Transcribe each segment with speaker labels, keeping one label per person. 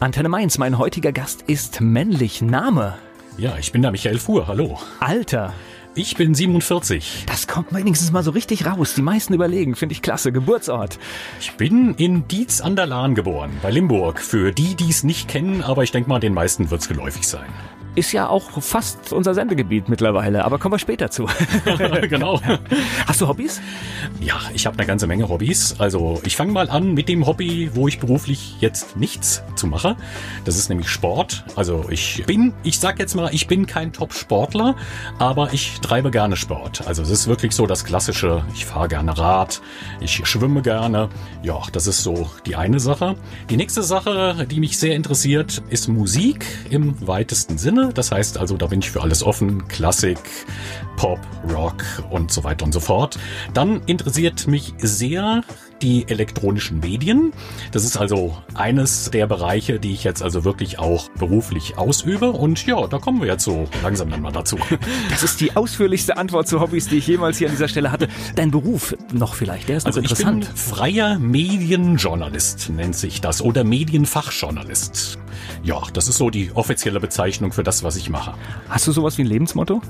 Speaker 1: Antenne Mainz, mein heutiger Gast ist männlich. Name?
Speaker 2: Ja, ich bin der Michael Fuhr, hallo.
Speaker 1: Alter?
Speaker 2: Ich bin 47.
Speaker 1: Das kommt wenigstens mal so richtig raus. Die meisten überlegen, finde ich klasse. Geburtsort?
Speaker 2: Ich bin in Dietz an der Lahn geboren, bei Limburg. Für die, die es nicht kennen, aber ich denke mal, den meisten wird es geläufig sein
Speaker 1: ist ja auch fast unser Sendegebiet mittlerweile, aber kommen wir später zu.
Speaker 2: genau.
Speaker 1: Hast du Hobbys?
Speaker 2: Ja, ich habe eine ganze Menge Hobbys. Also ich fange mal an mit dem Hobby, wo ich beruflich jetzt nichts zu mache. Das ist nämlich Sport. Also ich bin, ich sag jetzt mal, ich bin kein Top-Sportler, aber ich treibe gerne Sport. Also es ist wirklich so das Klassische. Ich fahre gerne Rad, ich schwimme gerne. Ja, das ist so die eine Sache. Die nächste Sache, die mich sehr interessiert, ist Musik im weitesten Sinne. Das heißt also, da bin ich für alles offen. Klassik, Pop, Rock und so weiter und so fort. Dann interessiert mich sehr die elektronischen Medien. Das ist also eines der Bereiche, die ich jetzt also wirklich auch beruflich ausübe. Und ja, da kommen wir jetzt so langsam dann mal dazu.
Speaker 1: Das ist die ausführlichste Antwort zu Hobbys, die ich jemals hier an dieser Stelle hatte. Dein Beruf noch vielleicht, der ist also interessant.
Speaker 2: Ich bin freier Medienjournalist, nennt sich das, oder Medienfachjournalist. Ja, das ist so die offizielle Bezeichnung für das, was ich mache.
Speaker 1: Hast du sowas wie ein Lebensmotto?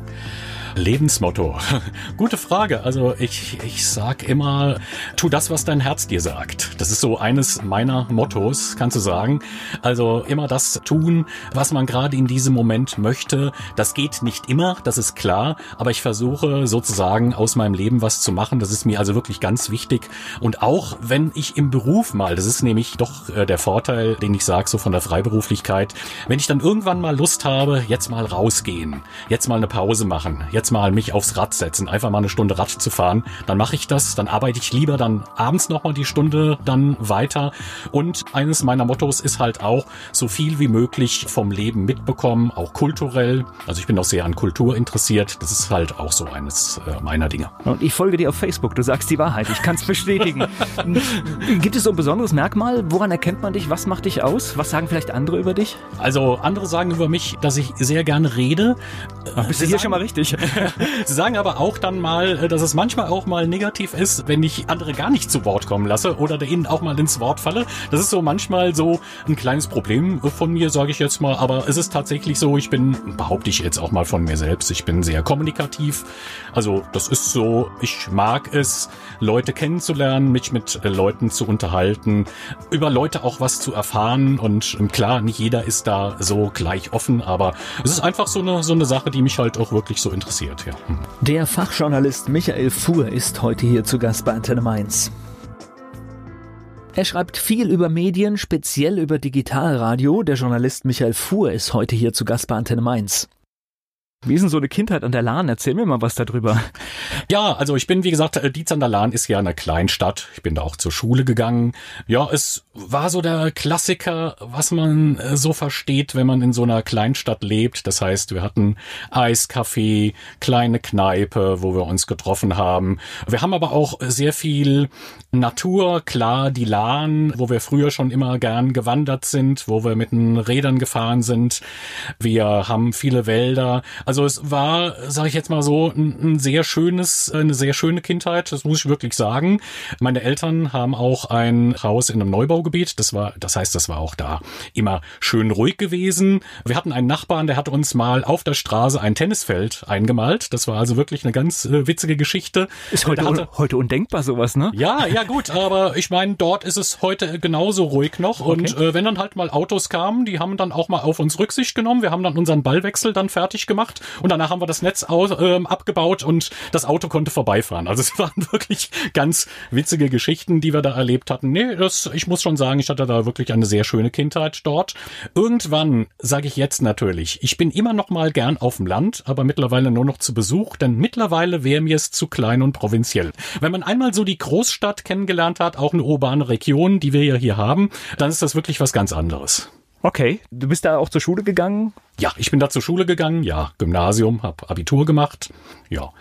Speaker 2: Lebensmotto. Gute Frage. Also ich, ich sag immer, tu das, was dein Herz dir sagt. Das ist so eines meiner Mottos, kannst du sagen. Also immer das tun, was man gerade in diesem Moment möchte. Das geht nicht immer, das ist klar. Aber ich versuche sozusagen aus meinem Leben was zu machen. Das ist mir also wirklich ganz wichtig. Und auch wenn ich im Beruf mal, das ist nämlich doch äh, der Vorteil, den ich sage, so von der Freiberuflichkeit, wenn ich dann irgendwann mal Lust habe, jetzt mal rausgehen, jetzt mal eine Pause machen, jetzt jetzt mal mich aufs Rad setzen, einfach mal eine Stunde Rad zu fahren, dann mache ich das, dann arbeite ich lieber dann abends nochmal die Stunde dann weiter. Und eines meiner Mottos ist halt auch, so viel wie möglich vom Leben mitbekommen, auch kulturell. Also ich bin auch sehr an Kultur interessiert. Das ist halt auch so eines äh, meiner Dinge.
Speaker 1: Und ich folge dir auf Facebook, du sagst die Wahrheit, ich kann es bestätigen. Gibt es so ein besonderes Merkmal? Woran erkennt man dich? Was macht dich aus? Was sagen vielleicht andere über dich?
Speaker 2: Also andere sagen über mich, dass ich sehr gerne rede.
Speaker 1: Ach, bist du hier schon mal richtig?
Speaker 2: Sie sagen aber auch dann mal, äh, dass es manchmal auch mal negativ ist, wenn ich andere gar nicht zu Wort kommen lasse oder ihnen auch mal ins Wort falle. Das ist so manchmal so ein kleines Problem von mir, sage ich jetzt mal. Aber es ist tatsächlich so, ich bin, behaupte ich jetzt auch mal von mir selbst, ich bin sehr kommunikativ. Also das ist so, ich mag es, Leute kennenzulernen, mich mit äh, Leuten zu unterhalten, über Leute auch was zu erfahren. Und ähm, klar, nicht jeder ist da so gleich offen, aber es ist einfach so eine, so eine Sache, die mich halt auch wirklich so interessiert passiert, ja. Hm.
Speaker 1: Der Fachjournalist Michael Fuhr ist heute hier zu Gast bei Antenne Mainz. Er schreibt viel über Medien, speziell über Digitalradio. Der Journalist Michael Fuhr ist heute hier zu Gast bei Antenne Mainz. Wie ist denn so eine Kindheit an der Lahn? Erzähl mir mal was darüber.
Speaker 2: Ja, also ich bin, wie gesagt, äh, Dietz an der Lahn ist ja eine Kleinstadt. Ich bin da auch zur Schule gegangen. Ja, es war so der Klassiker, was man äh, so versteht, wenn man in so einer Kleinstadt lebt. Das heißt, wir hatten Eiscafé, kleine Kneipe, wo wir uns getroffen haben. Wir haben aber auch sehr viel Natur, klar, die Lahn, wo wir früher schon immer gern gewandert sind, wo wir mit den Rädern gefahren sind. Wir haben viele Wälder. Also es war, sage ich jetzt mal so, ein, ein, sehr schönes, eine sehr schöne Kindheit. Das muss ich wirklich sagen. Meine Eltern haben auch ein Haus in einem Neubaugebiet. Das war, das heißt, das war auch da immer schön ruhig gewesen. Wir hatten einen Nachbarn, der hat uns mal auf der Straße ein Tennisfeld eingemalt. Das war also wirklich eine ganz äh, witzige Geschichte.
Speaker 1: Ist heute, hatte, heute undenkbar sowas, ne?
Speaker 2: Ja, ja gut, aber ich meine, dort ist es heute genauso ruhig noch. Okay. Und äh, wenn dann halt mal Autos kamen, die haben dann auch mal auf uns Rücksicht genommen. Wir haben dann unseren Ballwechsel dann fertig gemacht und danach haben wir das Netz aus, ähm, abgebaut und das Auto konnte vorbeifahren. Also es waren wirklich ganz witzige Geschichten, die wir da erlebt hatten. Nee, das, ich muss schon sagen, ich hatte da wirklich eine sehr schöne Kindheit dort. Irgendwann, sage ich jetzt natürlich, ich bin immer noch mal gern auf dem Land, aber mittlerweile nur noch zu Besuch, denn mittlerweile wäre mir es zu klein und provinziell. Wenn man einmal so die Großstadt kennengelernt hat, auch eine urbane Region, die wir ja hier haben, dann ist das wirklich was ganz anderes.
Speaker 1: Okay, du bist da auch zur Schule gegangen?
Speaker 2: Ja, ich bin da zur Schule gegangen, ja, Gymnasium, hab Abitur gemacht, ja,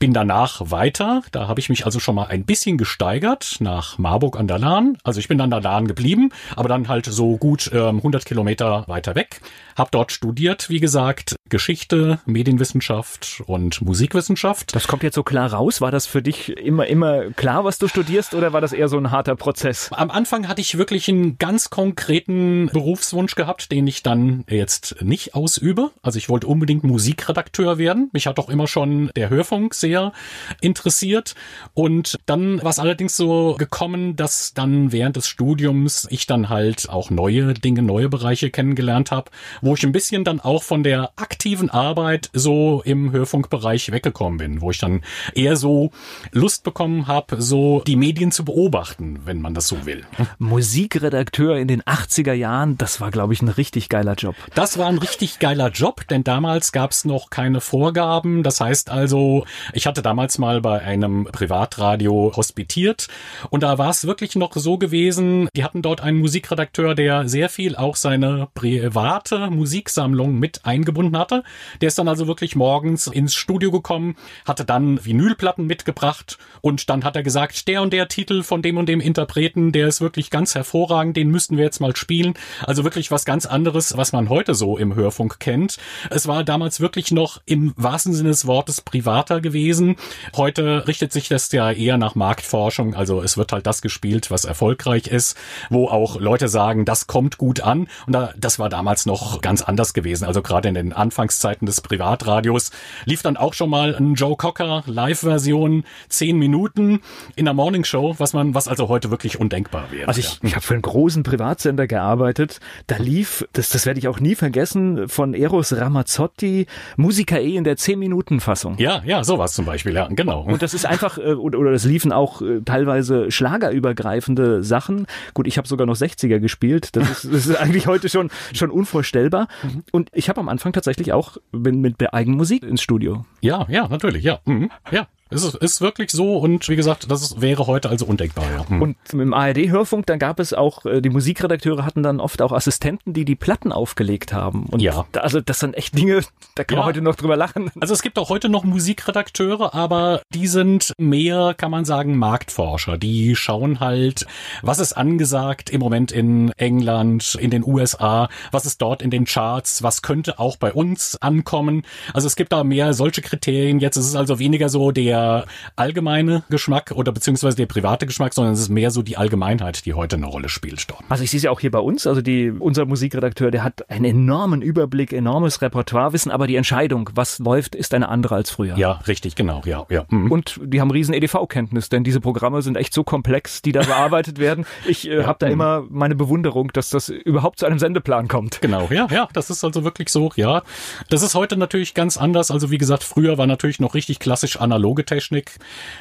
Speaker 2: bin danach weiter, da habe ich mich also schon mal ein bisschen gesteigert nach Marburg an der Lahn, also ich bin dann an der Lahn geblieben, aber dann halt so gut ähm, 100 Kilometer weiter weg, hab dort studiert, wie gesagt, Geschichte, Medienwissenschaft und Musikwissenschaft.
Speaker 1: Das kommt jetzt so klar raus, war das für dich immer, immer klar, was du studierst oder war das eher so ein harter Prozess?
Speaker 2: Am Anfang hatte ich wirklich einen ganz konkreten Berufswunsch gehabt, den ich dann jetzt nicht ausübe. Also ich wollte unbedingt Musikredakteur werden. Mich hat auch immer schon der Hörfunk sehr interessiert. Und dann war es allerdings so gekommen, dass dann während des Studiums ich dann halt auch neue Dinge, neue Bereiche kennengelernt habe, wo ich ein bisschen dann auch von der aktiven Arbeit so im Hörfunkbereich weggekommen bin, wo ich dann eher so Lust bekommen habe, so die Medien zu beobachten, wenn man das so will.
Speaker 1: Musikredakteur in den 80er Jahren, das war, glaube ich, ein richtig geiler Job.
Speaker 2: Das war ein richtig geiler Job, denn damals gab es noch keine Vorgaben. Das heißt also, ich hatte damals mal bei einem Privatradio hospitiert und da war es wirklich noch so gewesen, die hatten dort einen Musikredakteur, der sehr viel auch seine private Musiksammlung mit eingebunden hatte. Der ist dann also wirklich morgens ins Studio gekommen, hatte dann Vinylplatten mitgebracht und dann hat er gesagt, der und der Titel von dem und dem Interpreten, der ist wirklich ganz hervorragend, den müssten wir jetzt mal spielen. Also wirklich was ganz anderes, was man heute so im Hörfunk kennt. Es war damals wirklich noch im wahrsten Sinne des Wortes privater gewesen. Heute richtet sich das ja eher nach Marktforschung. Also es wird halt das gespielt, was erfolgreich ist, wo auch Leute sagen, das kommt gut an. Und da, das war damals noch ganz anders gewesen. Also gerade in den Anfangszeiten des Privatradios lief dann auch schon mal ein Joe Cocker Live-Version, zehn Minuten in der Morning Show, was man, was also heute wirklich undenkbar wäre.
Speaker 1: Also ich, ich habe für einen großen Privatsender gearbeitet. Da lief, das, das werde ich auch nie vergessen, von Eros Ramazzotti Musiker E in der 10-Minuten-Fassung.
Speaker 2: Ja, ja, sowas zum Beispiel, ja, genau.
Speaker 1: Und das ist einfach, äh, oder, das liefen auch äh, teilweise schlagerübergreifende Sachen. Gut, ich habe sogar noch 60er gespielt. Das ist, das ist eigentlich heute schon, schon unvorstellbar. Mhm. Und ich habe am Anfang tatsächlich auch bin mit Eigenmusik ins Studio.
Speaker 2: Ja, ja, natürlich, ja. Mhm. Ja, ist, ist wirklich so und wie gesagt, das ist, wäre heute also undenkbar. Ja.
Speaker 1: Hm. Und im ARD-Hörfunk, dann gab es auch, äh, die Musikredakteure hatten dann oft auch Assistenten, die die Platten aufgelegt haben. Und ja. Da, also das sind echt Dinge, da kann ja. man heute noch drüber lachen.
Speaker 2: Also es gibt auch heute noch Musikredakteure, aber die sind mehr, kann man sagen, Marktforscher. Die schauen halt, was ist angesagt im Moment in England, in den USA, was ist dort in den Charts, was könnte auch bei uns ankommen. Also es gibt da mehr solche Kriterien. Jetzt ist es also weniger so der der allgemeine Geschmack oder beziehungsweise der private Geschmack, sondern es ist mehr so die Allgemeinheit, die heute eine Rolle spielt dort.
Speaker 1: Also ich sehe es ja auch hier bei uns, also die, unser Musikredakteur, der hat einen enormen Überblick, enormes Repertoirewissen, aber die Entscheidung, was läuft, ist eine andere als früher.
Speaker 2: Ja, richtig, genau, ja, ja.
Speaker 1: Mhm. Und die haben riesen EDV-Kenntnis, denn diese Programme sind echt so komplex, die da bearbeitet werden. Ich äh, ja, habe da mhm. immer meine Bewunderung, dass das überhaupt zu einem Sendeplan kommt.
Speaker 2: Genau, ja, ja, das ist also wirklich so, ja. Das ist heute natürlich ganz anders. Also wie gesagt, früher war natürlich noch richtig klassisch analoge Technik.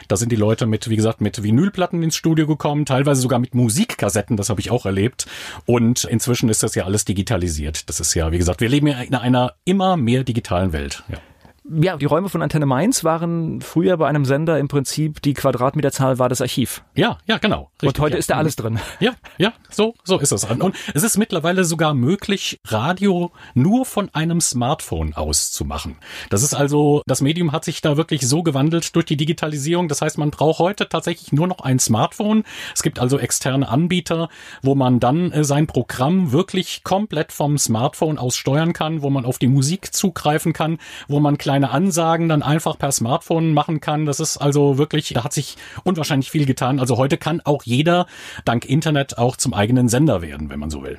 Speaker 2: Da sind die Leute mit, wie gesagt, mit Vinylplatten ins Studio gekommen, teilweise sogar mit Musikkassetten, das habe ich auch erlebt. Und inzwischen ist das ja alles digitalisiert. Das ist ja, wie gesagt, wir leben ja in einer immer mehr digitalen Welt. Ja
Speaker 1: ja, die Räume von Antenne Mainz waren früher bei einem Sender im Prinzip, die Quadratmeterzahl war das Archiv.
Speaker 2: Ja, ja, genau.
Speaker 1: Richtig, und heute
Speaker 2: ja.
Speaker 1: ist da alles drin.
Speaker 2: Ja, ja, so, so ist es. Und es ist mittlerweile sogar möglich, Radio nur von einem Smartphone aus zu machen. Das ist also, das Medium hat sich da wirklich so gewandelt durch die Digitalisierung. Das heißt, man braucht heute tatsächlich nur noch ein Smartphone. Es gibt also externe Anbieter, wo man dann äh, sein Programm wirklich komplett vom Smartphone aus steuern kann, wo man auf die Musik zugreifen kann, wo man kleine kleine Ansagen dann einfach per Smartphone machen kann. Das ist also wirklich, da hat sich unwahrscheinlich viel getan. Also heute kann auch jeder dank Internet auch zum eigenen Sender werden, wenn man so will.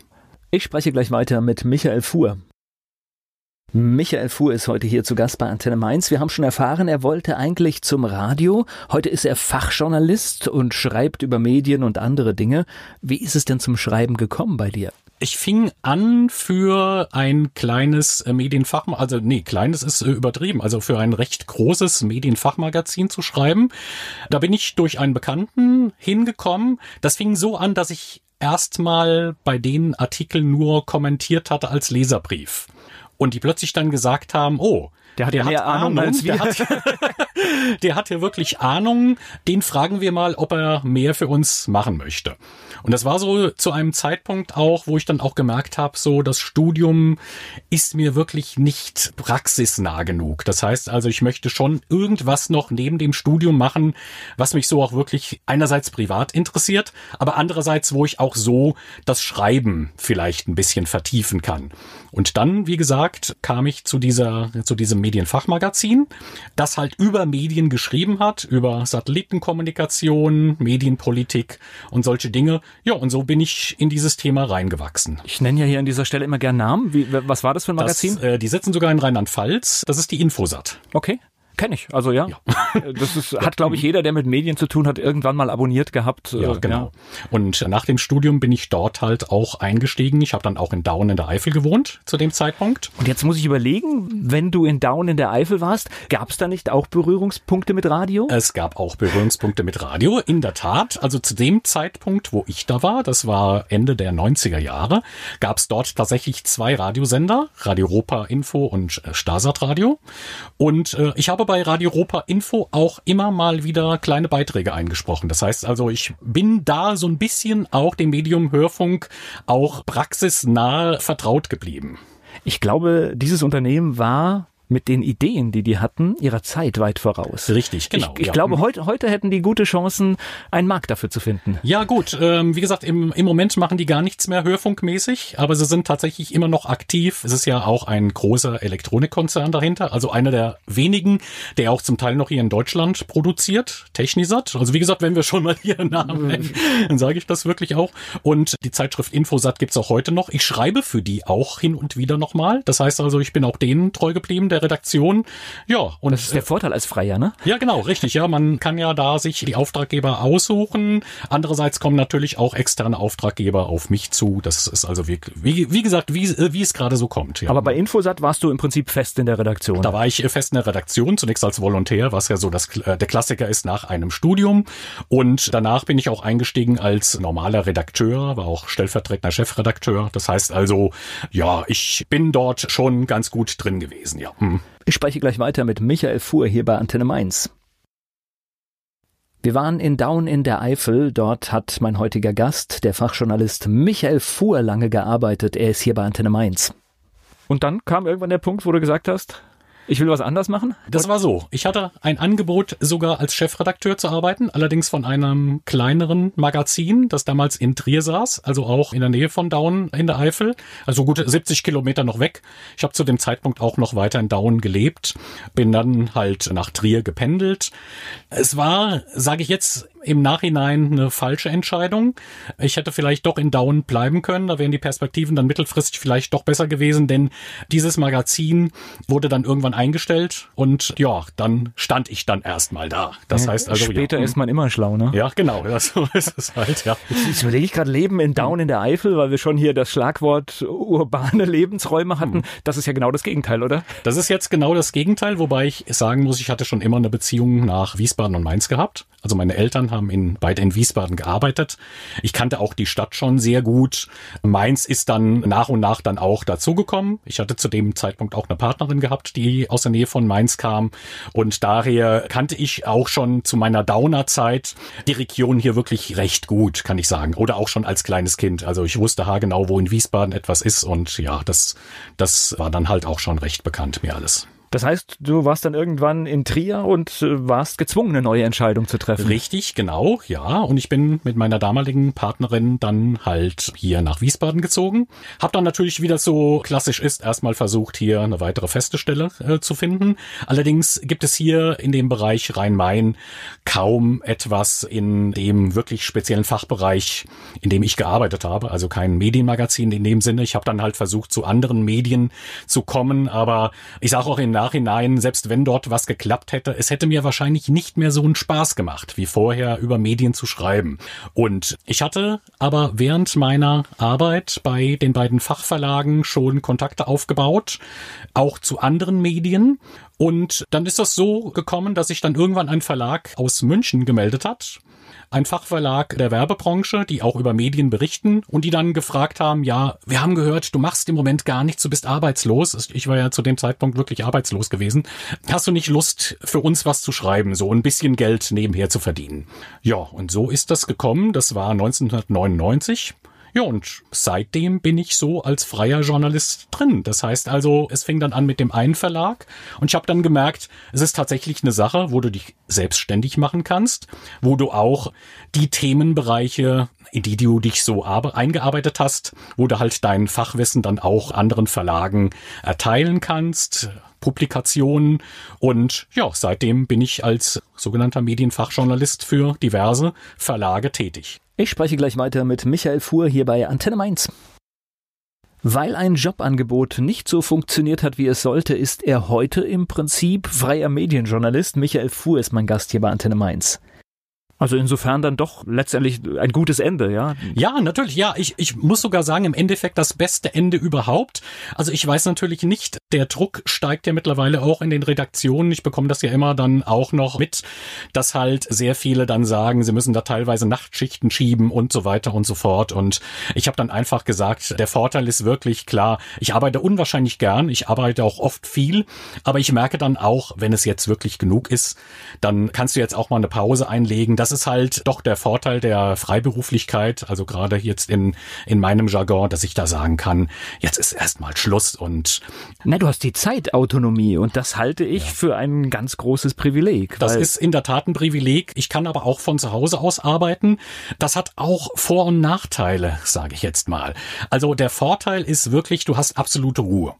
Speaker 1: Ich spreche gleich weiter mit Michael Fuhr. Michael Fuhr ist heute hier zu Gast bei Antenne Mainz. Wir haben schon erfahren, er wollte eigentlich zum Radio. Heute ist er Fachjournalist und schreibt über Medien und andere Dinge. Wie ist es denn zum Schreiben gekommen bei dir?
Speaker 2: Ich fing an für ein kleines äh, Medienfach, also nee, kleines ist äh, übertrieben, also für ein recht großes Medienfachmagazin zu schreiben. Da bin ich durch einen Bekannten hingekommen. Das fing so an, dass ich erstmal bei den Artikeln nur kommentiert hatte als Leserbrief. Und die plötzlich dann gesagt haben, oh,
Speaker 1: der hat ja mehr Ahnung, Ahnung als wir.
Speaker 2: Hat, der hat ja wirklich Ahnung. Den fragen wir mal, ob er mehr für uns machen möchte. Und das war so zu einem Zeitpunkt auch, wo ich dann auch gemerkt habe, so das Studium ist mir wirklich nicht praxisnah genug. Das heißt also, ich möchte schon irgendwas noch neben dem Studium machen, was mich so auch wirklich einerseits privat interessiert, aber andererseits, wo ich auch so das Schreiben vielleicht ein bisschen vertiefen kann. Und dann, wie gesagt, kam ich zu dieser, zu diesem Medienfachmagazin, das halt über Medien geschrieben hat, über Satellitenkommunikation, Medienpolitik und solche Dinge. Ja, und so bin ich in dieses Thema reingewachsen.
Speaker 1: Ich nenne ja hier an dieser Stelle immer gern Namen. Wie, was war das für ein Magazin?
Speaker 2: Das, äh, die sitzen sogar in Rheinland-Pfalz. Das ist die Infosat.
Speaker 1: Okay. Kenne ich, also ja. ja. Das ist, hat, glaube ich, jeder, der mit Medien zu tun hat, irgendwann mal abonniert gehabt.
Speaker 2: Ja, äh, genau. Ja. Und nach dem Studium bin ich dort halt auch eingestiegen. Ich habe dann auch in Daun in der Eifel gewohnt zu dem Zeitpunkt.
Speaker 1: Und jetzt muss ich überlegen, wenn du in Daun in der Eifel warst, gab es da nicht auch Berührungspunkte mit Radio?
Speaker 2: Es gab auch Berührungspunkte mit Radio, in der Tat. Also zu dem Zeitpunkt, wo ich da war, das war Ende der 90er Jahre, gab es dort tatsächlich zwei Radiosender, Radio Europa Info und äh, Stasat Radio. Und äh, ich habe habe bei Radio Europa Info auch immer mal wieder kleine Beiträge eingesprochen. Das heißt also, ich bin da so ein bisschen auch dem Medium Hörfunk auch praxisnah vertraut geblieben.
Speaker 1: Ich glaube, dieses Unternehmen war mit den Ideen, die die hatten, ihrer Zeit weit voraus.
Speaker 2: Richtig, genau.
Speaker 1: Ich, ich ja. glaube, heute, heute hätten die gute Chancen, einen Markt dafür zu finden.
Speaker 2: Ja, gut. Ähm, wie gesagt, im, im Moment machen die gar nichts mehr hörfunkmäßig, aber sie sind tatsächlich immer noch aktiv. Es ist ja auch ein großer Elektronikkonzern dahinter, also einer der wenigen, der auch zum Teil noch hier in Deutschland produziert, Technisat. Also wie gesagt, wenn wir schon mal hier einen Namen nennen, dann sage ich das wirklich auch. Und die Zeitschrift Infosat gibt's auch heute noch. Ich schreibe für die auch hin und wieder nochmal. Das heißt also, ich bin auch denen treu geblieben, der Redaktion. Ja,
Speaker 1: und das ist der Vorteil als Freier, ne?
Speaker 2: Ja, genau, richtig. Ja, man kann ja da sich die Auftraggeber aussuchen. Andererseits kommen natürlich auch externe Auftraggeber auf mich zu. Das ist also wie, wie, wie gesagt, wie, wie es gerade so kommt.
Speaker 1: Ja. Aber bei Infosat warst du im Prinzip fest in der Redaktion.
Speaker 2: Da war ich fest in der Redaktion, zunächst als Volontär, was ja so das, äh, der Klassiker ist nach einem Studium. Und danach bin ich auch eingestiegen als normaler Redakteur, war auch stellvertretender Chefredakteur. Das heißt also, ja, ich bin dort schon ganz gut drin gewesen, ja.
Speaker 1: Ich spreche gleich weiter mit Michael Fuhr hier bei Antenne Mainz. Wir waren in Daun in der Eifel. Dort hat mein heutiger Gast, der Fachjournalist Michael Fuhr, lange gearbeitet. Er ist hier bei Antenne Mainz. Und dann kam irgendwann der Punkt, wo du gesagt hast, ich will was anders machen?
Speaker 2: Das war so. Ich hatte ein Angebot, sogar als Chefredakteur zu arbeiten, allerdings von einem kleineren Magazin, das damals in Trier saß, also auch in der Nähe von Daun in der Eifel, also gute 70 Kilometer noch weg. Ich habe zu dem Zeitpunkt auch noch weiter in Daun gelebt, bin dann halt nach Trier gependelt. Es war, sage ich jetzt im Nachhinein eine falsche Entscheidung. Ich hätte vielleicht doch in Down bleiben können. Da wären die Perspektiven dann mittelfristig vielleicht doch besser gewesen, denn dieses Magazin wurde dann irgendwann eingestellt und ja, dann stand ich dann erstmal da. Das
Speaker 1: ja,
Speaker 2: heißt also
Speaker 1: später ja, ist man immer schlau, ne?
Speaker 2: Ja, genau. Ja, so ist es halt. Ja.
Speaker 1: Jetzt, überlege ich gerade Leben in Down in der Eifel, weil wir schon hier das Schlagwort urbane Lebensräume hatten. Hm. Das ist ja genau das Gegenteil, oder?
Speaker 2: Das ist jetzt genau das Gegenteil, wobei ich sagen muss, ich hatte schon immer eine Beziehung nach Wiesbaden und Mainz gehabt. Also meine Eltern haben in, beide in Wiesbaden gearbeitet. Ich kannte auch die Stadt schon sehr gut. Mainz ist dann nach und nach dann auch dazugekommen. Ich hatte zu dem Zeitpunkt auch eine Partnerin gehabt, die aus der Nähe von Mainz kam. Und daher kannte ich auch schon zu meiner Downer-Zeit die Region hier wirklich recht gut, kann ich sagen. Oder auch schon als kleines Kind. Also ich wusste haargenau, wo in Wiesbaden etwas ist. Und ja, das, das war dann halt auch schon recht bekannt, mir alles.
Speaker 1: Das heißt, du warst dann irgendwann in Trier und äh, warst gezwungen, eine neue Entscheidung zu treffen.
Speaker 2: Richtig, genau, ja. Und ich bin mit meiner damaligen Partnerin dann halt hier nach Wiesbaden gezogen. Hab dann natürlich, wie das so klassisch ist, erstmal versucht, hier eine weitere feste Stelle äh, zu finden. Allerdings gibt es hier in dem Bereich Rhein-Main kaum etwas in dem wirklich speziellen Fachbereich, in dem ich gearbeitet habe. Also kein Medienmagazin in dem Sinne. Ich habe dann halt versucht, zu anderen Medien zu kommen. Aber ich sage auch in Nachhinein, selbst wenn dort was geklappt hätte, es hätte mir wahrscheinlich nicht mehr so einen Spaß gemacht, wie vorher über Medien zu schreiben. Und ich hatte aber während meiner Arbeit bei den beiden Fachverlagen schon Kontakte aufgebaut, auch zu anderen Medien. Und dann ist das so gekommen, dass sich dann irgendwann ein Verlag aus München gemeldet hat ein Fachverlag der Werbebranche, die auch über Medien berichten und die dann gefragt haben, ja, wir haben gehört, du machst im Moment gar nichts, du bist arbeitslos. Ich war ja zu dem Zeitpunkt wirklich arbeitslos gewesen. Hast du nicht Lust, für uns was zu schreiben, so ein bisschen Geld nebenher zu verdienen? Ja, und so ist das gekommen. Das war 1999. Ja, und seitdem bin ich so als freier Journalist drin. Das heißt also, es fing dann an mit dem einen Verlag und ich habe dann gemerkt, es ist tatsächlich eine Sache, wo du dich selbstständig machen kannst, wo du auch die Themenbereiche, in die du dich so eingearbeitet hast, wo du halt dein Fachwissen dann auch anderen Verlagen erteilen kannst, Publikationen und ja, seitdem bin ich als sogenannter Medienfachjournalist für diverse Verlage tätig.
Speaker 1: Ich spreche gleich weiter mit Michael Fuhr hier bei Antenne Mainz. Weil ein Jobangebot nicht so funktioniert hat, wie es sollte, ist er heute im Prinzip freier Medienjournalist. Michael Fuhr ist mein Gast hier bei Antenne Mainz. Also insofern dann doch letztendlich ein gutes Ende, ja?
Speaker 2: Ja, natürlich, ja. Ich, ich muss sogar sagen, im Endeffekt das beste Ende überhaupt. Also ich weiß natürlich nicht, der Druck steigt ja mittlerweile auch in den Redaktionen. Ich bekomme das ja immer dann auch noch mit, dass halt sehr viele dann sagen, sie müssen da teilweise Nachtschichten schieben und so weiter und so fort. Und ich habe dann einfach gesagt, der Vorteil ist wirklich klar, ich arbeite unwahrscheinlich gern, ich arbeite auch oft viel, aber ich merke dann auch, wenn es jetzt wirklich genug ist, dann kannst du jetzt auch mal eine Pause einlegen. Das ist halt doch der Vorteil der Freiberuflichkeit, also gerade jetzt in, in meinem Jargon, dass ich da sagen kann, jetzt ist erstmal Schluss und.
Speaker 1: Na, du hast die Zeitautonomie und das halte ich ja. für ein ganz großes Privileg.
Speaker 2: Das ist in der Tat ein Privileg. Ich kann aber auch von zu Hause aus arbeiten. Das hat auch Vor- und Nachteile, sage ich jetzt mal. Also der Vorteil ist wirklich, du hast absolute Ruhe.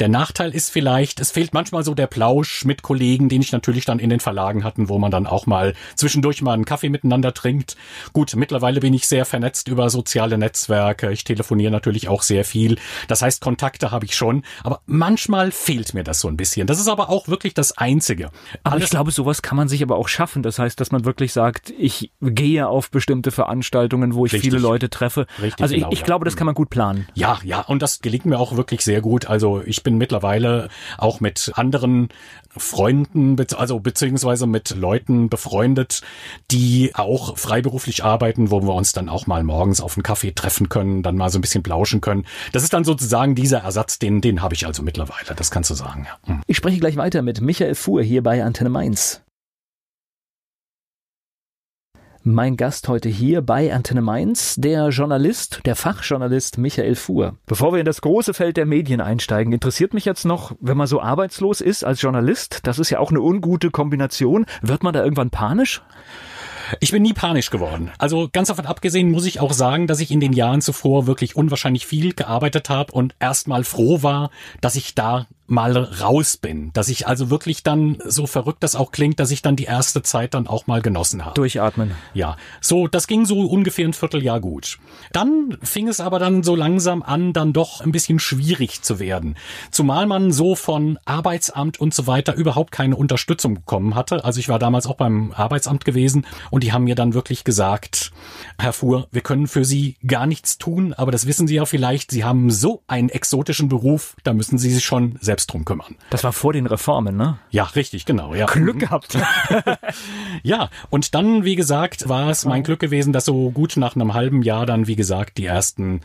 Speaker 2: Der Nachteil ist vielleicht, es fehlt manchmal so der Plausch mit Kollegen, den ich natürlich dann in den Verlagen hatten, wo man dann auch mal zwischendurch mal einen Kaffee miteinander trinkt. Gut, mittlerweile bin ich sehr vernetzt über soziale Netzwerke. Ich telefoniere natürlich auch sehr viel. Das heißt, Kontakte habe ich schon, aber manchmal fehlt mir das so ein bisschen. Das ist aber auch wirklich das Einzige.
Speaker 1: Aber Alles ich glaube, sowas kann man sich aber auch schaffen. Das heißt, dass man wirklich sagt, ich gehe auf bestimmte Veranstaltungen, wo ich Richtig. viele Leute treffe. Richtig, also ich, genau, ich ja. glaube, das kann man gut planen.
Speaker 2: Ja, ja, und das gelingt mir auch wirklich sehr gut. Also ich bin mittlerweile auch mit anderen Freunden, also beziehungsweise mit Leuten befreundet, die auch freiberuflich arbeiten, wo wir uns dann auch mal morgens auf einen Kaffee treffen können, dann mal so ein bisschen plauschen können. Das ist dann sozusagen dieser Ersatz, den, den habe ich also mittlerweile, das kannst du sagen. Ja.
Speaker 1: Hm. Ich spreche gleich weiter mit Michael Fuhr hier bei Antenne Mainz. Mein Gast heute hier bei Antenne Mainz, der Journalist, der Fachjournalist Michael Fuhr. Bevor wir in das große Feld der Medien einsteigen, interessiert mich jetzt noch, wenn man so arbeitslos ist als Journalist, das ist ja auch eine ungute Kombination, wird man da irgendwann panisch?
Speaker 2: Ich bin nie panisch geworden. Also ganz davon abgesehen muss ich auch sagen, dass ich in den Jahren zuvor wirklich unwahrscheinlich viel gearbeitet habe und erstmal froh war, dass ich da mal raus bin. Dass ich also wirklich dann, so verrückt das auch klingt, dass ich dann die erste Zeit dann auch mal genossen habe.
Speaker 1: Durchatmen.
Speaker 2: Ja. So, das ging so ungefähr ein Vierteljahr gut. Dann fing es aber dann so langsam an, dann doch ein bisschen schwierig zu werden. Zumal man so von Arbeitsamt und so weiter überhaupt keine Unterstützung bekommen hatte. Also ich war damals auch beim Arbeitsamt gewesen und die haben mir dann wirklich gesagt, Herr Fuhr, wir können für Sie gar nichts tun, aber das wissen Sie ja vielleicht, Sie haben so einen exotischen Beruf, da müssen Sie sich schon selbst selbst drum kümmern.
Speaker 1: Das war vor den Reformen, ne?
Speaker 2: Ja, richtig, genau. Ja.
Speaker 1: Glück gehabt.
Speaker 2: ja, und dann, wie gesagt, war es mein Glück gewesen, dass so gut nach einem halben Jahr dann, wie gesagt, die ersten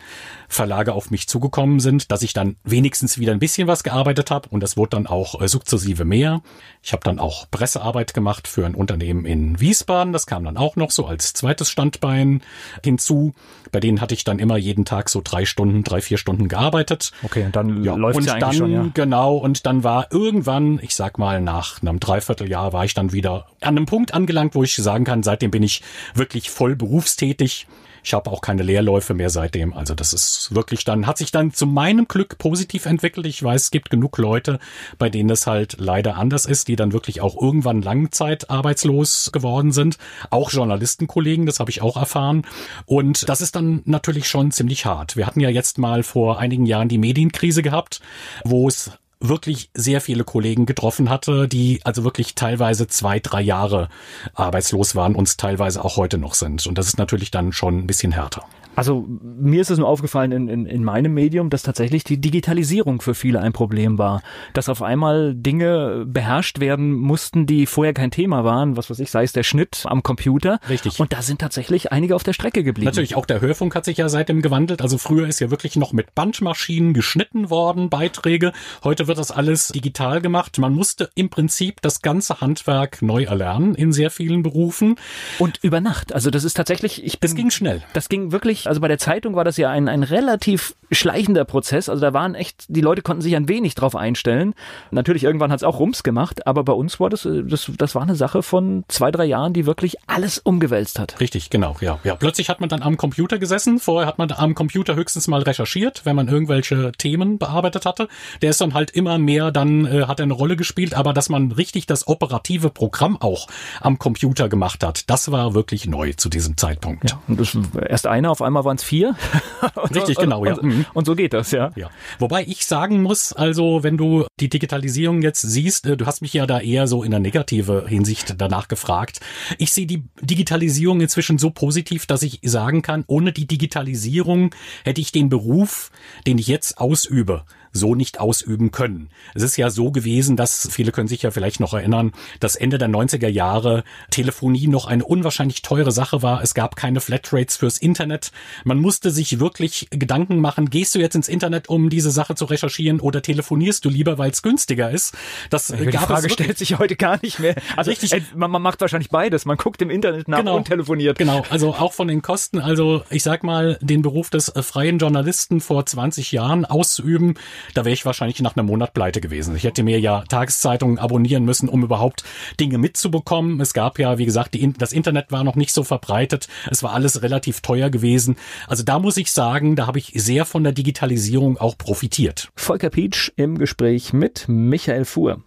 Speaker 2: Verlage auf mich zugekommen sind, dass ich dann wenigstens wieder ein bisschen was gearbeitet habe und das wurde dann auch äh, sukzessive mehr. Ich habe dann auch Pressearbeit gemacht für ein Unternehmen in Wiesbaden. Das kam dann auch noch so als zweites Standbein hinzu. Bei denen hatte ich dann immer jeden Tag so drei Stunden, drei, vier Stunden gearbeitet.
Speaker 1: Okay, und dann ja, läuft ja dann, schon, ja.
Speaker 2: Genau, und dann war irgendwann, ich sag mal, nach einem Dreivierteljahr war ich dann wieder an einem Punkt angelangt, wo ich sagen kann, seitdem bin ich wirklich voll berufstätig. Ich habe auch keine Leerläufe mehr seitdem. Also das ist wirklich dann, hat sich dann zu meinem Glück positiv entwickelt. Ich weiß, es gibt genug Leute, bei denen es halt leider anders ist, die dann wirklich auch irgendwann Langzeit arbeitslos geworden sind. Auch Journalistenkollegen, das habe ich auch erfahren. Und das ist dann natürlich schon ziemlich hart. Wir hatten ja jetzt mal vor einigen Jahren die Medienkrise gehabt, wo es wirklich sehr viele Kollegen getroffen hatte, die also wirklich teilweise zwei, drei Jahre arbeitslos waren und teilweise auch heute noch sind. Und das ist natürlich dann schon ein bisschen härter.
Speaker 1: Also mir ist es nur aufgefallen in, in, in meinem Medium, dass tatsächlich die Digitalisierung für viele ein Problem war. Dass auf einmal Dinge beherrscht werden mussten, die vorher kein Thema waren, was weiß ich, sei es der Schnitt am Computer.
Speaker 2: Richtig.
Speaker 1: Und da sind tatsächlich einige auf der Strecke geblieben.
Speaker 2: Natürlich, auch der Hörfunk hat sich ja seitdem gewandelt. Also früher ist ja wirklich noch mit Bandmaschinen geschnitten worden, Beiträge. Heute wird das alles digital gemacht. Man musste im Prinzip das ganze Handwerk neu erlernen in sehr vielen Berufen.
Speaker 1: Und über Nacht. Also das ist tatsächlich, ich bin,
Speaker 2: Das ging schnell.
Speaker 1: Das ging wirklich, also bei der Zeitung war das ja ein, ein relativ schleichender Prozess. Also da waren echt, die Leute konnten sich ein wenig drauf einstellen. Natürlich irgendwann hat es auch Rums gemacht, aber bei uns war das, äh, das, das war eine Sache von zwei, drei Jahren, die wirklich alles umgewälzt hat.
Speaker 2: Richtig, genau, ja. ja. Plötzlich hat man dann am Computer gesessen. Vorher hat man am Computer höchstens mal recherchiert, wenn man irgendwelche Themen bearbeitet hatte. Der ist dann halt immer mehr, dann äh, hat er eine Rolle gespielt, aber dass man richtig das operative Programm auch am Computer gemacht hat, das war wirklich neu zu diesem Zeitpunkt.
Speaker 1: Ja, und das, erst einer, auf einmal waren es vier.
Speaker 2: Richtig, genau, ja.
Speaker 1: Und, und, und so geht das, ja.
Speaker 2: Ja. Wobei ich sagen muss, also wenn du die Digitalisierung jetzt siehst, äh, du hast mich ja da eher so in der negative Hinsicht danach gefragt. Ich sehe die Digitalisierung inzwischen so positiv, dass ich sagen kann, ohne die Digitalisierung hätte ich den Beruf, den ich jetzt ausübe, so nicht ausüben können. Es ist ja so gewesen, dass viele können sich ja vielleicht noch erinnern, dass Ende der 90er Jahre Telefonie noch eine unwahrscheinlich teure Sache war. Es gab keine Flatrates fürs Internet. Man musste sich wirklich Gedanken machen, gehst du jetzt ins Internet, um diese Sache zu recherchieren oder telefonierst du lieber, weil es günstiger ist?
Speaker 1: Das ja, die Frage stellt sich heute gar nicht mehr. Also Richtig. Man, man, macht wahrscheinlich beides. Man guckt im Internet nach
Speaker 2: genau.
Speaker 1: und telefoniert.
Speaker 2: Genau, also auch von den Kosten. Also ich sag mal, den Beruf des äh, freien Journalisten vor 20 Jahren auszuüben, da wäre ich wahrscheinlich nach einem Monat pleite gewesen. Ich hätte mir ja Tageszeitungen abonnieren müssen, um überhaupt Dinge mitzubekommen. Es gab ja, wie gesagt, die, das Internet war noch nicht so verbreitet. Es war alles relativ teuer gewesen. Also da muss ich sagen, da habe ich sehr von der Digitalisierung auch profitiert.
Speaker 1: Volker Pietsch im Gespräch mit Michael Fuhr.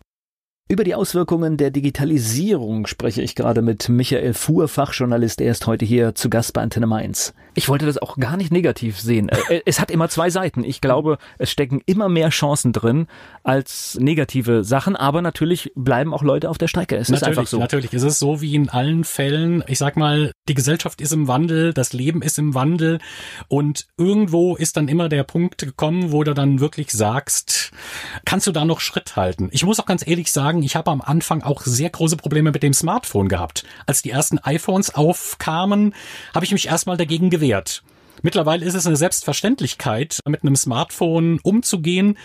Speaker 1: Über die Auswirkungen der Digitalisierung spreche ich gerade mit Michael Fuhr, Fachjournalist. Er ist heute hier zu Gast bei Antenne Mainz. Ich wollte das auch gar nicht negativ sehen. Äh, es hat immer zwei Seiten. Ich glaube, es stecken immer mehr Chancen drin als negative Sachen, aber natürlich bleiben auch Leute auf der Strecke. Es
Speaker 2: natürlich,
Speaker 1: ist einfach so.
Speaker 2: Natürlich, es ist so wie in allen Fällen. Ich sag mal, die Gesellschaft ist im Wandel, das Leben ist im Wandel und irgendwo ist dann immer der Punkt gekommen, wo du dann wirklich sagst, kannst du da noch Schritt halten? Ich muss auch ganz ehrlich sagen, ich habe am Anfang auch sehr große Probleme mit dem Smartphone gehabt. Als die ersten iPhones aufkamen, habe ich mich erstmal dagegen gewehrt. Mittlerweile ist es eine Selbstverständlichkeit, mit einem Smartphone umzugehen.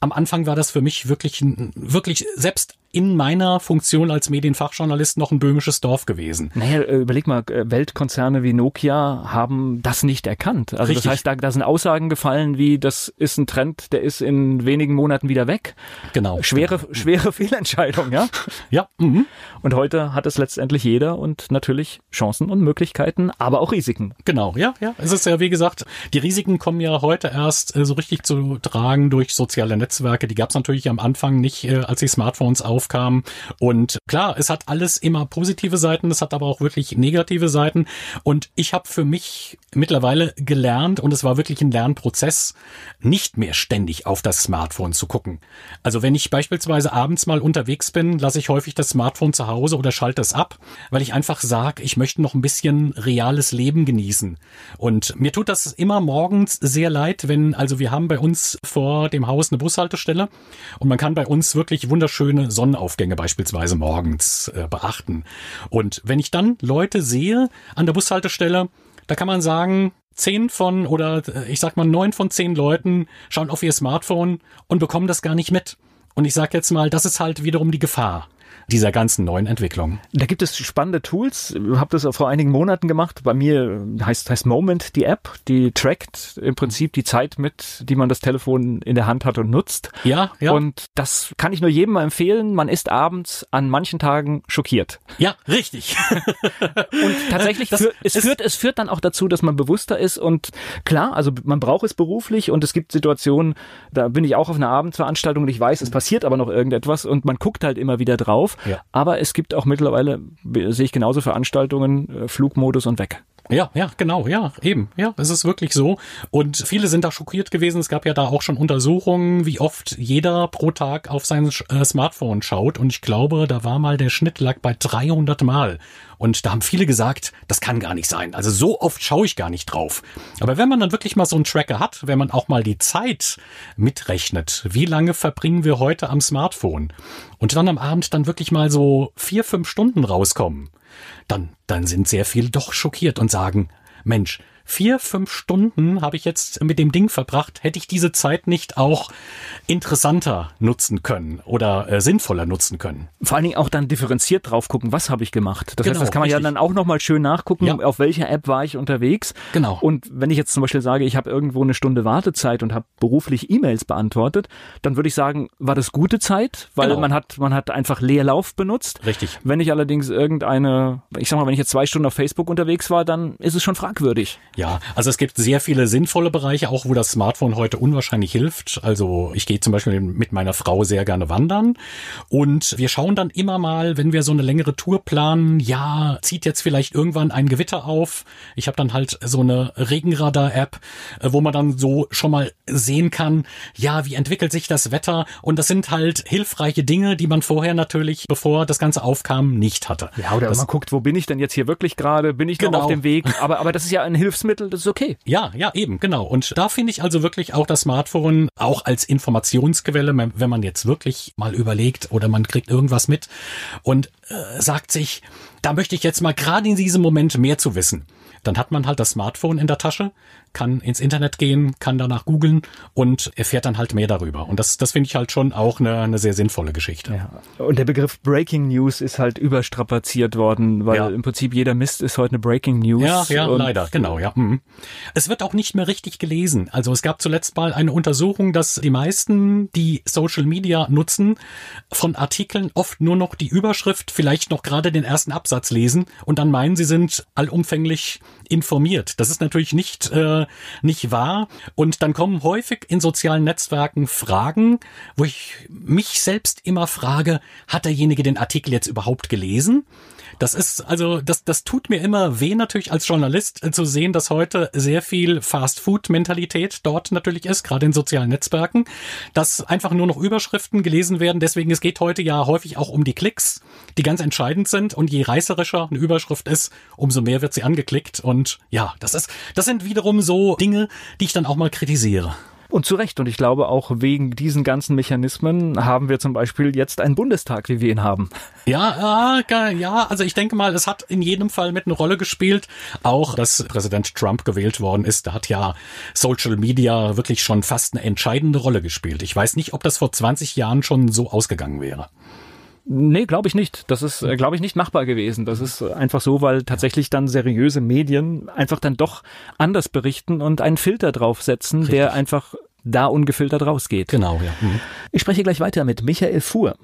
Speaker 2: Am Anfang war das für mich wirklich, wirklich selbst in meiner Funktion als Medienfachjournalist noch ein böhmisches Dorf gewesen.
Speaker 1: Naja, äh, überleg mal, äh, Weltkonzerne wie Nokia haben das nicht erkannt. Also Richtig. das heißt, da, da sind Aussagen gefallen wie, das ist ein Trend, der ist in wenigen Monaten wieder weg.
Speaker 2: Genau.
Speaker 1: Schwere,
Speaker 2: genau.
Speaker 1: schwere Fehlentscheidung, ja?
Speaker 2: Ja. Mhm.
Speaker 1: Und heute hat es letztendlich jeder und natürlich Chancen und Möglichkeiten, aber auch Risiken.
Speaker 2: Genau, ja, ja. Es ist ja, wie gesagt, die Risiken kommen ja heute erst äh, so richtig zu tragen durch soziale Netzwerke. Die gab es natürlich am Anfang nicht, als die Smartphones auf aufkam. Und klar, es hat alles immer positive Seiten, es hat aber auch wirklich negative Seiten. Und ich habe für mich mittlerweile gelernt, und es war wirklich ein Lernprozess, nicht mehr ständig auf das Smartphone zu gucken. Also wenn ich beispielsweise abends mal unterwegs bin, lasse ich häufig das Smartphone zu Hause oder schalte es ab, weil ich einfach sage, ich möchte noch ein bisschen reales Leben genießen. Und mir tut das immer morgens sehr leid, wenn, also wir haben bei uns vor dem Haus eine Bushaltestelle und man kann bei uns wirklich wunderschöne Sonnen Sonnenaufgänge beispielsweise morgens äh, beachten. Und wenn ich dann Leute sehe an der Bushaltestelle, da kann man sagen, zehn von oder äh, ich sag mal neun von zehn Leuten schauen auf ihr Smartphone und bekommen das gar nicht mit. Und ich sag jetzt mal, das ist halt wiederum die Gefahr dieser ganzen neuen Entwicklung.
Speaker 1: Da gibt es spannende Tools. Ich habe das vor einigen Monaten gemacht. Bei mir heißt, heißt Moment die App, die trackt im Prinzip die Zeit mit, die man das Telefon in der Hand hat und nutzt.
Speaker 2: Ja, ja.
Speaker 1: Und das kann ich nur jedem mal empfehlen. Man ist abends an manchen Tagen schockiert.
Speaker 2: Ja, richtig.
Speaker 1: und tatsächlich, das, für, es, führt, es führt dann auch dazu, dass man bewusster ist und klar, also man braucht es beruflich und es gibt Situationen, da bin ich auch auf einer Abendveranstaltung und ich weiß, es passiert aber noch irgendetwas und man guckt halt immer wieder drauf.
Speaker 2: Ja.
Speaker 1: Aber es gibt auch mittlerweile, sehe ich genauso Veranstaltungen, äh, Flugmodus und weg.
Speaker 2: Ja, ja, genau, ja, eben, ja, es ist wirklich so. Und viele sind da schockiert gewesen. Es gab ja da auch schon Untersuchungen, wie oft jeder pro Tag auf sein äh, Smartphone schaut. Und ich glaube, da war mal der Schnitt lag bei 300 Mal. Und da haben viele gesagt, das kann gar nicht sein. Also so oft schaue ich gar nicht drauf. Aber wenn man dann wirklich mal so einen Tracker hat, wenn man auch mal die Zeit mitrechnet, wie lange verbringen wir heute am Smartphone und dann am Abend dann wirklich mal so vier, fünf Stunden rauskommen, dann, dann sind sehr viele doch schockiert und sagen, Mensch, vier, fünf Stunden habe ich jetzt mit dem Ding verbracht. Hätte ich diese Zeit nicht auch interessanter nutzen können oder äh, sinnvoller nutzen können?
Speaker 1: Vor allen Dingen auch dann differenziert drauf gucken, was habe ich gemacht. Das genau, heißt, das kann man richtig. ja dann auch nochmal schön nachgucken, ja. auf welcher App war ich unterwegs.
Speaker 2: Genau.
Speaker 1: Und wenn ich jetzt zum Beispiel sage, ich habe irgendwo eine Stunde Wartezeit und habe beruflich E-Mails beantwortet, dann würde ich sagen, war das gute Zeit, weil genau. man hat man hat einfach Leerlauf benutzt.
Speaker 2: Richtig.
Speaker 1: Wenn ich allerdings irgendeine, ich sag mal, wenn ich jetzt zwei Stunden auf Facebook unterwegs war, dann ist es schon fragwürdig.
Speaker 2: Ja, also es gibt sehr viele sinnvolle Bereiche, auch wo das Smartphone heute unwahrscheinlich hilft. Also ich gehe zum Beispiel mit meiner Frau sehr gerne wandern und wir schauen dann immer mal, wenn wir so eine längere Tour planen, ja, zieht jetzt vielleicht irgendwann ein Gewitter auf. Ich habe dann halt so eine Regenradar-App, äh, wo man dann so schon mal sehen kann, ja, wie entwickelt sich das Wetter und das sind halt hilfreiche Dinge, die man vorher natürlich, bevor das Ganze aufkam, nicht hatte.
Speaker 1: Ja, oder
Speaker 2: das,
Speaker 1: man guckt, wo bin ich denn jetzt hier wirklich gerade? Bin ich genau. noch auf dem Weg? Aber, aber das ist ja ein Hilfsmittel, das okay.
Speaker 2: Ja, ja, eben, genau. Und da finde ich also wirklich auch das Smartphone auch als Informationsquelle, wenn man jetzt wirklich mal überlegt oder man kriegt irgendwas mit und äh, sagt sich, da möchte ich jetzt mal gerade in diesem Moment mehr zu wissen. Dann hat man halt das Smartphone in der Tasche, kann ins Internet gehen, kann danach googeln und erfährt dann halt mehr darüber. Und das, das finde ich halt schon auch eine, eine sehr sinnvolle Geschichte.
Speaker 1: Ja. Und der Begriff Breaking News ist halt überstrapaziert worden, weil ja. im Prinzip jeder Mist ist heute eine Breaking News.
Speaker 2: Ja, ja, leider, genau, ja. Mhm. Es wird auch nicht mehr richtig gelesen. Also es gab zuletzt mal eine Untersuchung, dass die meisten, die Social Media nutzen, von Artikeln oft nur noch die Überschrift, vielleicht noch gerade den ersten Absatz lesen und dann meinen, sie sind allumfänglich informiert. Das ist natürlich nicht äh, nicht wahr. Und dann kommen häufig in sozialen Netzwerken Fragen, wo ich mich selbst immer frage, hat derjenige den Artikel jetzt überhaupt gelesen? Das ist, also, das, das tut mir immer weh, natürlich als Journalist äh, zu sehen, dass heute sehr viel Fast-Food-Mentalität dort natürlich ist, gerade in sozialen Netzwerken, dass einfach nur noch Überschriften gelesen werden. Deswegen, es geht heute ja häufig auch um die Klicks, die ganz entscheidend sind. Und je reißerischer eine Überschrift ist, umso mehr wird sie angeklickt. Und ja, das ist, das sind wiederum so Dinge, die ich dann auch mal kritisiere.
Speaker 1: Und zu Recht. Und ich glaube, auch wegen diesen ganzen Mechanismen haben wir zum Beispiel jetzt einen Bundestag, wie wir ihn haben.
Speaker 2: Ja, äh, ja, also ich denke mal, es hat in jedem Fall mit eine Rolle gespielt. Auch, dass Präsident Trump gewählt worden ist, da hat ja Social Media wirklich schon fast eine entscheidende Rolle gespielt. Ich weiß nicht, ob das vor 20 Jahren schon so ausgegangen wäre.
Speaker 1: Nee, glaube ich nicht. Das ist, äh, glaube ich, nicht machbar gewesen. Das ist einfach so, weil tatsächlich dann seriöse Medien einfach dann doch anders berichten und einen Filter draufsetzen, Richtig. der einfach da ungefiltert rausgeht.
Speaker 2: Genau, ja. Mhm.
Speaker 1: Ich spreche gleich weiter mit Michael Fuhr.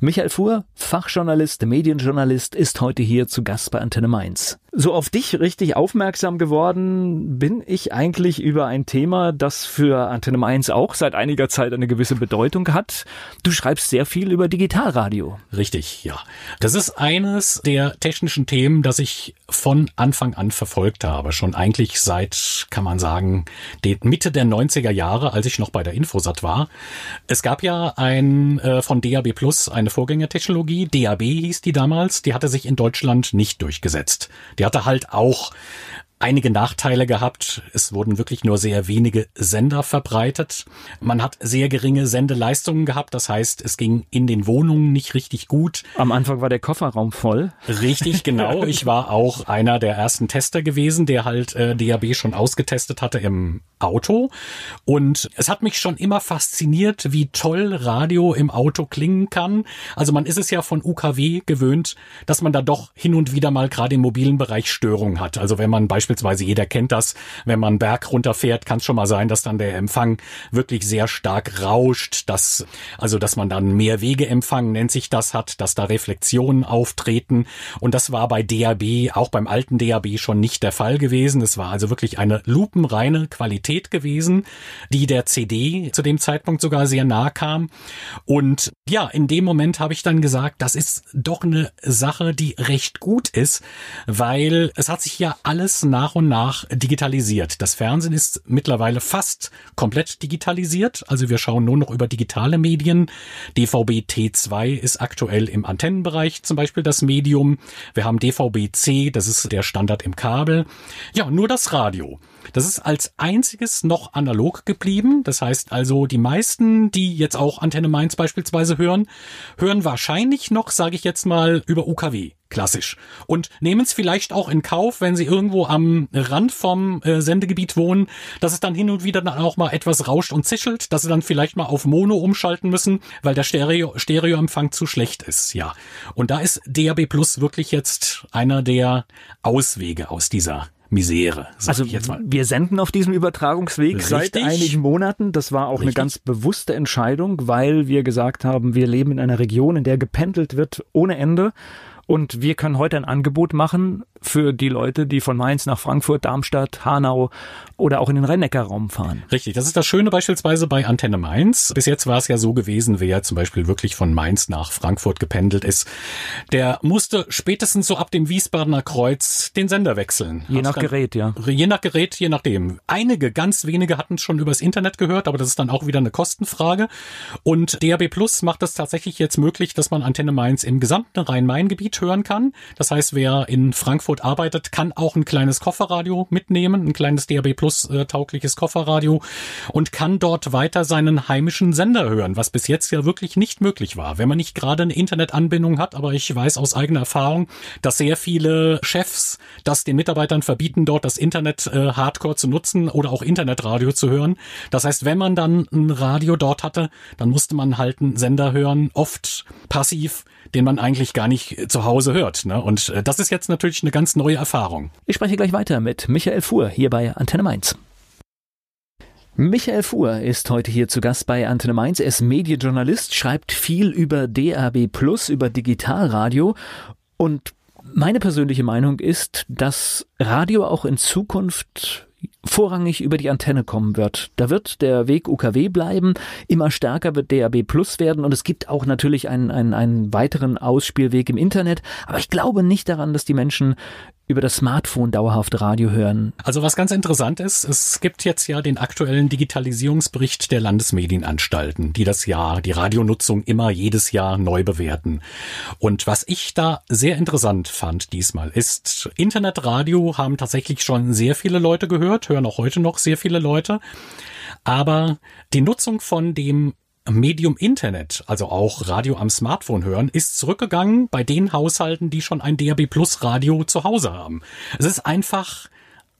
Speaker 1: Michael Fuhr, Fachjournalist, Medienjournalist, ist heute hier zu Gast bei Antenne Mainz. So auf dich richtig aufmerksam geworden bin ich eigentlich über ein Thema, das für Antenne Mainz auch seit einiger Zeit eine gewisse Bedeutung hat. Du schreibst sehr viel über Digitalradio.
Speaker 2: Richtig, ja. Das ist eines der technischen Themen, das ich von Anfang an verfolgt habe. Schon eigentlich seit, kann man sagen, Mitte der 90er Jahre, als ich noch bei der Infosat war. Es gab ja ein äh, von DAB Plus eine Vorgängertechnologie, DAB hieß die damals, die hatte sich in Deutschland nicht durchgesetzt. Die hatte halt auch einige Nachteile gehabt. Es wurden wirklich nur sehr wenige Sender verbreitet. Man hat sehr geringe Sendeleistungen gehabt. Das heißt, es ging in den Wohnungen nicht richtig gut.
Speaker 1: Am Anfang war der Kofferraum voll.
Speaker 2: Richtig, genau. Ich war auch einer der ersten Tester gewesen, der halt äh, DAB schon ausgetestet hatte im Auto. Und es hat mich schon immer fasziniert, wie toll Radio im Auto klingen kann. Also man ist es ja von UKW gewöhnt, dass man da doch hin und wieder mal gerade im mobilen Bereich Störungen hat. Also wenn man beispielsweise, jeder kennt das, wenn man Berg runterfährt, kann es schon mal sein, dass dann der Empfang wirklich sehr stark rauscht, dass, also dass man dann mehr Wegeempfang, nennt sich das, hat, dass da Reflexionen auftreten. Und das war bei DAB, auch beim alten DAB schon nicht der Fall gewesen. Es war also wirklich eine lupenreine Qualität gewesen, die der CD zu dem Zeitpunkt sogar sehr nah kam. Und ja, in dem Moment habe ich dann gesagt, das ist doch eine Sache, die recht gut ist, weil es hat sich ja alles nach und nach digitalisiert. Das Fernsehen ist mittlerweile fast komplett digitalisiert. Also wir schauen nur noch über digitale Medien. DVB T2 ist aktuell im Antennenbereich zum Beispiel das Medium. Wir haben DVB-C, das ist der Standard im Kabel. Ja, nur das Radio. Das ist als einziges noch analog geblieben. Das heißt also, die meisten, die jetzt auch Antenne Mainz beispielsweise hören, hören wahrscheinlich noch, sage ich jetzt mal, über UKW. Klassisch. Und nehmen es vielleicht auch in Kauf, wenn sie irgendwo am Rand vom äh, Sendegebiet wohnen, dass es dann hin und wieder dann auch mal etwas rauscht und zischelt, dass sie dann vielleicht mal auf Mono umschalten müssen, weil der Stereo, Stereoempfang zu schlecht ist, ja. Und da ist DAB Plus wirklich jetzt einer der Auswege aus dieser Misere.
Speaker 1: Also wir senden auf diesem Übertragungsweg Richtig. seit einigen Monaten. Das war auch Richtig. eine ganz bewusste Entscheidung, weil wir gesagt haben, wir leben in einer Region, in der gependelt wird ohne Ende. Und wir können heute ein Angebot machen für die Leute, die von Mainz nach Frankfurt, Darmstadt, Hanau oder auch in den Rhein-Neckar-Raum fahren.
Speaker 2: Richtig, das ist das Schöne beispielsweise bei Antenne Mainz. Bis jetzt war es ja so gewesen, wer zum Beispiel wirklich von Mainz nach Frankfurt gependelt ist, der musste spätestens so ab dem Wiesbadener Kreuz den Sender wechseln.
Speaker 1: Je nach dann, Gerät, ja.
Speaker 2: Je nach Gerät, je nachdem. Einige, ganz wenige hatten es schon übers Internet gehört, aber das ist dann auch wieder eine Kostenfrage. Und DAB Plus macht es tatsächlich jetzt möglich, dass man Antenne Mainz im gesamten Rhein-Main-Gebiet hören kann. Das heißt, wer in Frankfurt arbeitet, kann auch ein kleines Kofferradio mitnehmen, ein kleines DAB Plus äh, taugliches Kofferradio und kann dort weiter seinen heimischen Sender hören, was bis jetzt ja wirklich nicht möglich war. Wenn man nicht gerade eine Internetanbindung hat, aber ich weiß aus eigener Erfahrung, dass sehr viele Chefs das den Mitarbeitern verbieten, dort das Internet äh, Hardcore zu nutzen oder auch Internetradio zu hören. Das heißt, wenn man dann ein Radio dort hatte, dann musste man halt einen Sender hören, oft passiv, den man eigentlich gar nicht zu Hause hört. Ne? Und äh, das ist jetzt natürlich eine ganz neue Erfahrung.
Speaker 1: Ich spreche gleich weiter mit Michael Fuhr hier bei Antenne Mainz. Michael Fuhr ist heute hier zu Gast bei Antenne Mainz. Er ist Medienjournalist, schreibt viel über DAB über Digitalradio und meine persönliche Meinung ist, dass Radio auch in Zukunft vorrangig über die Antenne kommen wird. Da wird der Weg UKW bleiben, immer stärker wird DAB Plus werden und es gibt auch natürlich einen, einen, einen weiteren Ausspielweg im Internet. Aber ich glaube nicht daran, dass die Menschen über das Smartphone dauerhaft Radio hören.
Speaker 2: Also was ganz interessant ist, es gibt jetzt ja den aktuellen Digitalisierungsbericht der Landesmedienanstalten, die das Jahr, die Radionutzung immer jedes Jahr neu bewerten. Und was ich da sehr interessant fand diesmal ist, Internetradio haben tatsächlich schon sehr viele Leute gehört, hören auch heute noch sehr viele Leute. Aber die Nutzung von dem Medium Internet, also auch Radio am Smartphone hören, ist zurückgegangen bei den Haushalten, die schon ein DAB Plus Radio zu Hause haben. Es ist einfach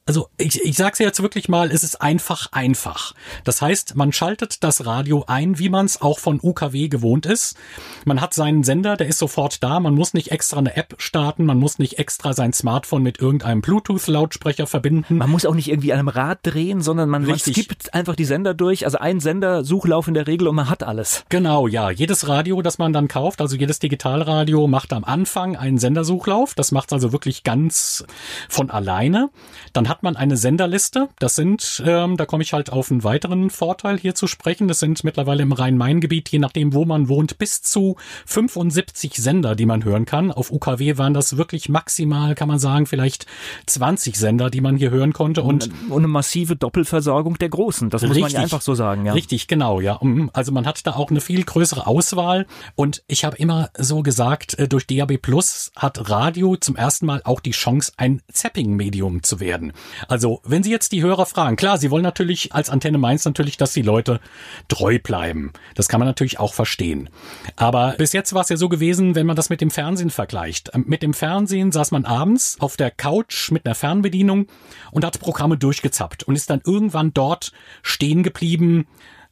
Speaker 2: also ich, ich sage es jetzt wirklich mal, es ist einfach einfach. Das heißt, man schaltet das Radio ein, wie man es auch von UKW gewohnt ist. Man hat seinen Sender, der ist sofort da. Man muss nicht extra eine App starten, man muss nicht extra sein Smartphone mit irgendeinem Bluetooth-Lautsprecher verbinden.
Speaker 1: Man muss auch nicht irgendwie an einem Rad drehen, sondern man, man skippt einfach die Sender durch. Also ein Sender, Suchlauf in der Regel und man hat alles.
Speaker 2: Genau, ja. Jedes Radio, das man dann kauft, also jedes Digitalradio, macht am Anfang einen Sendersuchlauf. Das macht also wirklich ganz von alleine. Dann hat hat man eine Senderliste. Das sind, ähm, da komme ich halt auf einen weiteren Vorteil hier zu sprechen. Das sind mittlerweile im Rhein-Main-Gebiet, je nachdem, wo man wohnt, bis zu 75 Sender, die man hören kann. Auf UKW waren das wirklich maximal, kann man sagen, vielleicht 20 Sender, die man hier hören konnte. Und,
Speaker 1: und eine massive Doppelversorgung der Großen. Das muss richtig, man ja einfach so sagen. Ja.
Speaker 2: Richtig, genau, ja. Also man hat da auch eine viel größere Auswahl. Und ich habe immer so gesagt, äh, durch DAB Plus hat Radio zum ersten Mal auch die Chance, ein Zapping-Medium zu werden. Also, wenn Sie jetzt die Hörer fragen, klar, Sie wollen natürlich als Antenne Mainz natürlich, dass die Leute treu bleiben. Das kann man natürlich auch verstehen. Aber bis jetzt war es ja so gewesen, wenn man das mit dem Fernsehen vergleicht. Ähm, mit dem Fernsehen saß man abends auf der Couch mit einer Fernbedienung und hat Programme durchgezappt und ist dann irgendwann dort stehen geblieben,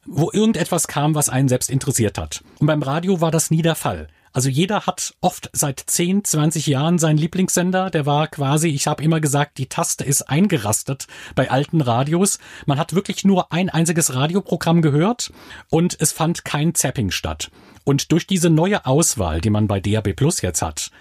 Speaker 2: wo irgendetwas kam, was einen selbst interessiert hat. Und beim Radio war das nie der Fall. Also jeder hat oft seit 10, 20 Jahren seinen Lieblingssender. Der war quasi, ich habe immer gesagt, die Taste ist eingerastet bei alten Radios. Man hat wirklich nur ein einziges Radioprogramm gehört und es fand kein Zapping statt. Und durch diese neue Auswahl, die man bei DAB Plus jetzt hat,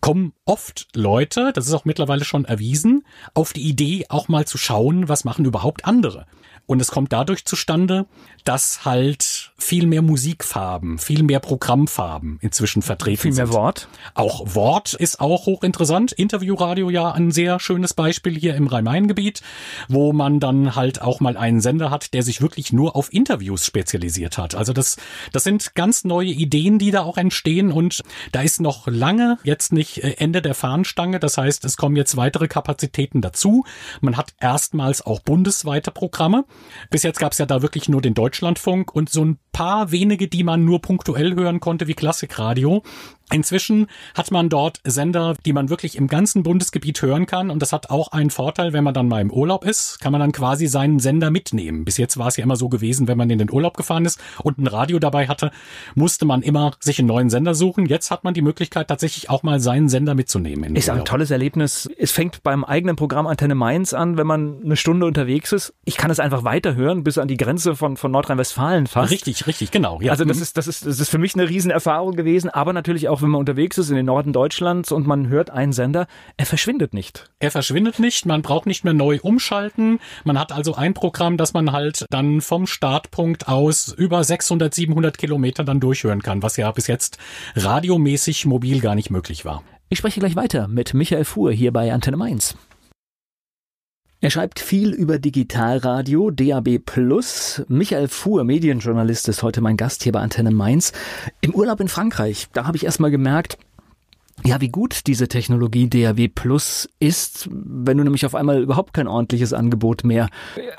Speaker 2: kommen oft Leute, das ist auch mittlerweile schon erwiesen, auf die Idee, auch mal zu schauen, was machen überhaupt andere. Und es kommt dadurch zustande, dass halt viel mehr Musikfarben, viel mehr Programmfarben inzwischen vertreten
Speaker 1: viel
Speaker 2: sind.
Speaker 1: Viel mehr Wort.
Speaker 2: Auch Wort ist auch hochinteressant. Interviewradio ja ein sehr schönes Beispiel hier im Rhein-Main-Gebiet, wo man dann halt auch mal einen Sender hat, der sich wirklich nur auf Interviews spezialisiert hat. Also das, das sind ganz neue Ideen, die da auch entstehen und da ist noch lange jetzt nicht äh, Ende der Fahnenstange. Das heißt, es kommen jetzt weitere Kapazitäten dazu. Man hat erstmals auch bundesweite Programme. Bis jetzt gab es ja da wirklich nur den Deutschlandfunk und so ein paar wenige, die man nur punktuell hören konnte, wie Klassikradio. Inzwischen hat man dort Sender, die man wirklich im ganzen Bundesgebiet hören kann und das hat auch einen Vorteil, wenn man dann mal im Urlaub ist, kann man dann quasi seinen Sender mitnehmen. Bis jetzt war es ja immer so gewesen, wenn man in den Urlaub gefahren ist und ein Radio dabei hatte, musste man immer sich einen neuen Sender suchen. Jetzt hat man die Möglichkeit tatsächlich auch mal seinen Sender mitzunehmen.
Speaker 1: Ist ein tolles Erlebnis. Es fängt beim eigenen Programm Antenne Mainz an, wenn man eine Stunde unterwegs ist. Ich kann es einfach weiterhören bis an die Grenze von, von Nordrhein-Westfalen fast.
Speaker 2: Richtig, richtig, genau.
Speaker 1: Ja. Also das ist, das ist, das ist für mich eine Riesenerfahrung gewesen, aber natürlich auch, wenn man unterwegs ist in den Norden Deutschlands und man hört einen Sender, er verschwindet nicht.
Speaker 2: Er verschwindet nicht, man braucht nicht mehr neu umschalten. Man hat also ein Programm, das man halt dann vom Startpunkt aus über 600, 700 Kilometer dann durchhören kann, was ja bis jetzt radiomäßig mobil gar nicht möglich war.
Speaker 1: Ich spreche gleich weiter mit Michael Fuhr hier bei Antenne Mainz. Er schreibt viel über Digitalradio, DAB+. Michael Fuhr, Medienjournalist, ist heute mein Gast hier bei Antenne Mainz. Im Urlaub in Frankreich, da habe ich erstmal gemerkt, ja, wie gut diese Technologie DAW Plus ist, wenn du nämlich auf einmal überhaupt kein ordentliches Angebot mehr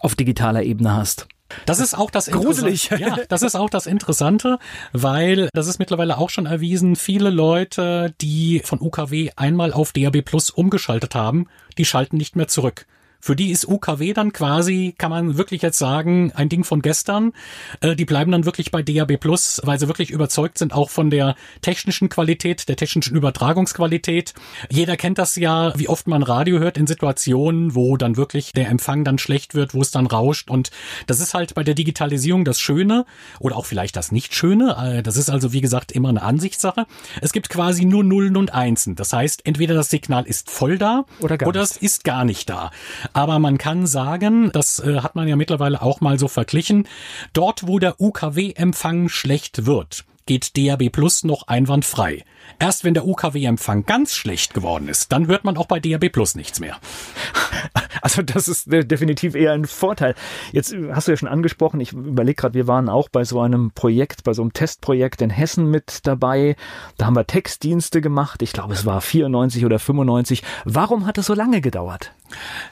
Speaker 1: auf digitaler Ebene hast.
Speaker 2: Das ist auch das
Speaker 1: Gruselig.
Speaker 2: Ja, das ist auch das Interessante, weil das ist mittlerweile auch schon erwiesen, viele Leute, die von UKW einmal auf DAB Plus umgeschaltet haben, die schalten nicht mehr zurück. Für die ist UKW dann quasi, kann man wirklich jetzt sagen, ein Ding von gestern. Äh, die bleiben dann wirklich bei DAB Plus, weil sie wirklich überzeugt sind, auch von der technischen Qualität, der technischen Übertragungsqualität. Jeder kennt das ja, wie oft man Radio hört in Situationen, wo dann wirklich der Empfang dann schlecht wird, wo es dann rauscht. Und das ist halt bei der Digitalisierung das Schöne oder auch vielleicht das Nicht-Schöne. Äh, das ist also, wie gesagt, immer eine Ansichtssache. Es gibt quasi nur Nullen und Einsen. Das heißt, entweder das Signal ist voll da oder, oder es ist gar nicht da. Aber man kann sagen, das äh, hat man ja mittlerweile auch mal so verglichen, dort wo der UKW-Empfang schlecht wird, geht DAB Plus noch einwandfrei. Erst wenn der UKW-Empfang ganz schlecht geworden ist, dann hört man auch bei DAB Plus nichts mehr.
Speaker 1: Also das ist definitiv eher ein Vorteil. Jetzt hast du ja schon angesprochen, ich überlege gerade, wir waren auch bei so einem Projekt, bei so einem Testprojekt in Hessen mit dabei. Da haben wir Textdienste gemacht. Ich glaube, es war 94 oder 95. Warum hat es so lange gedauert?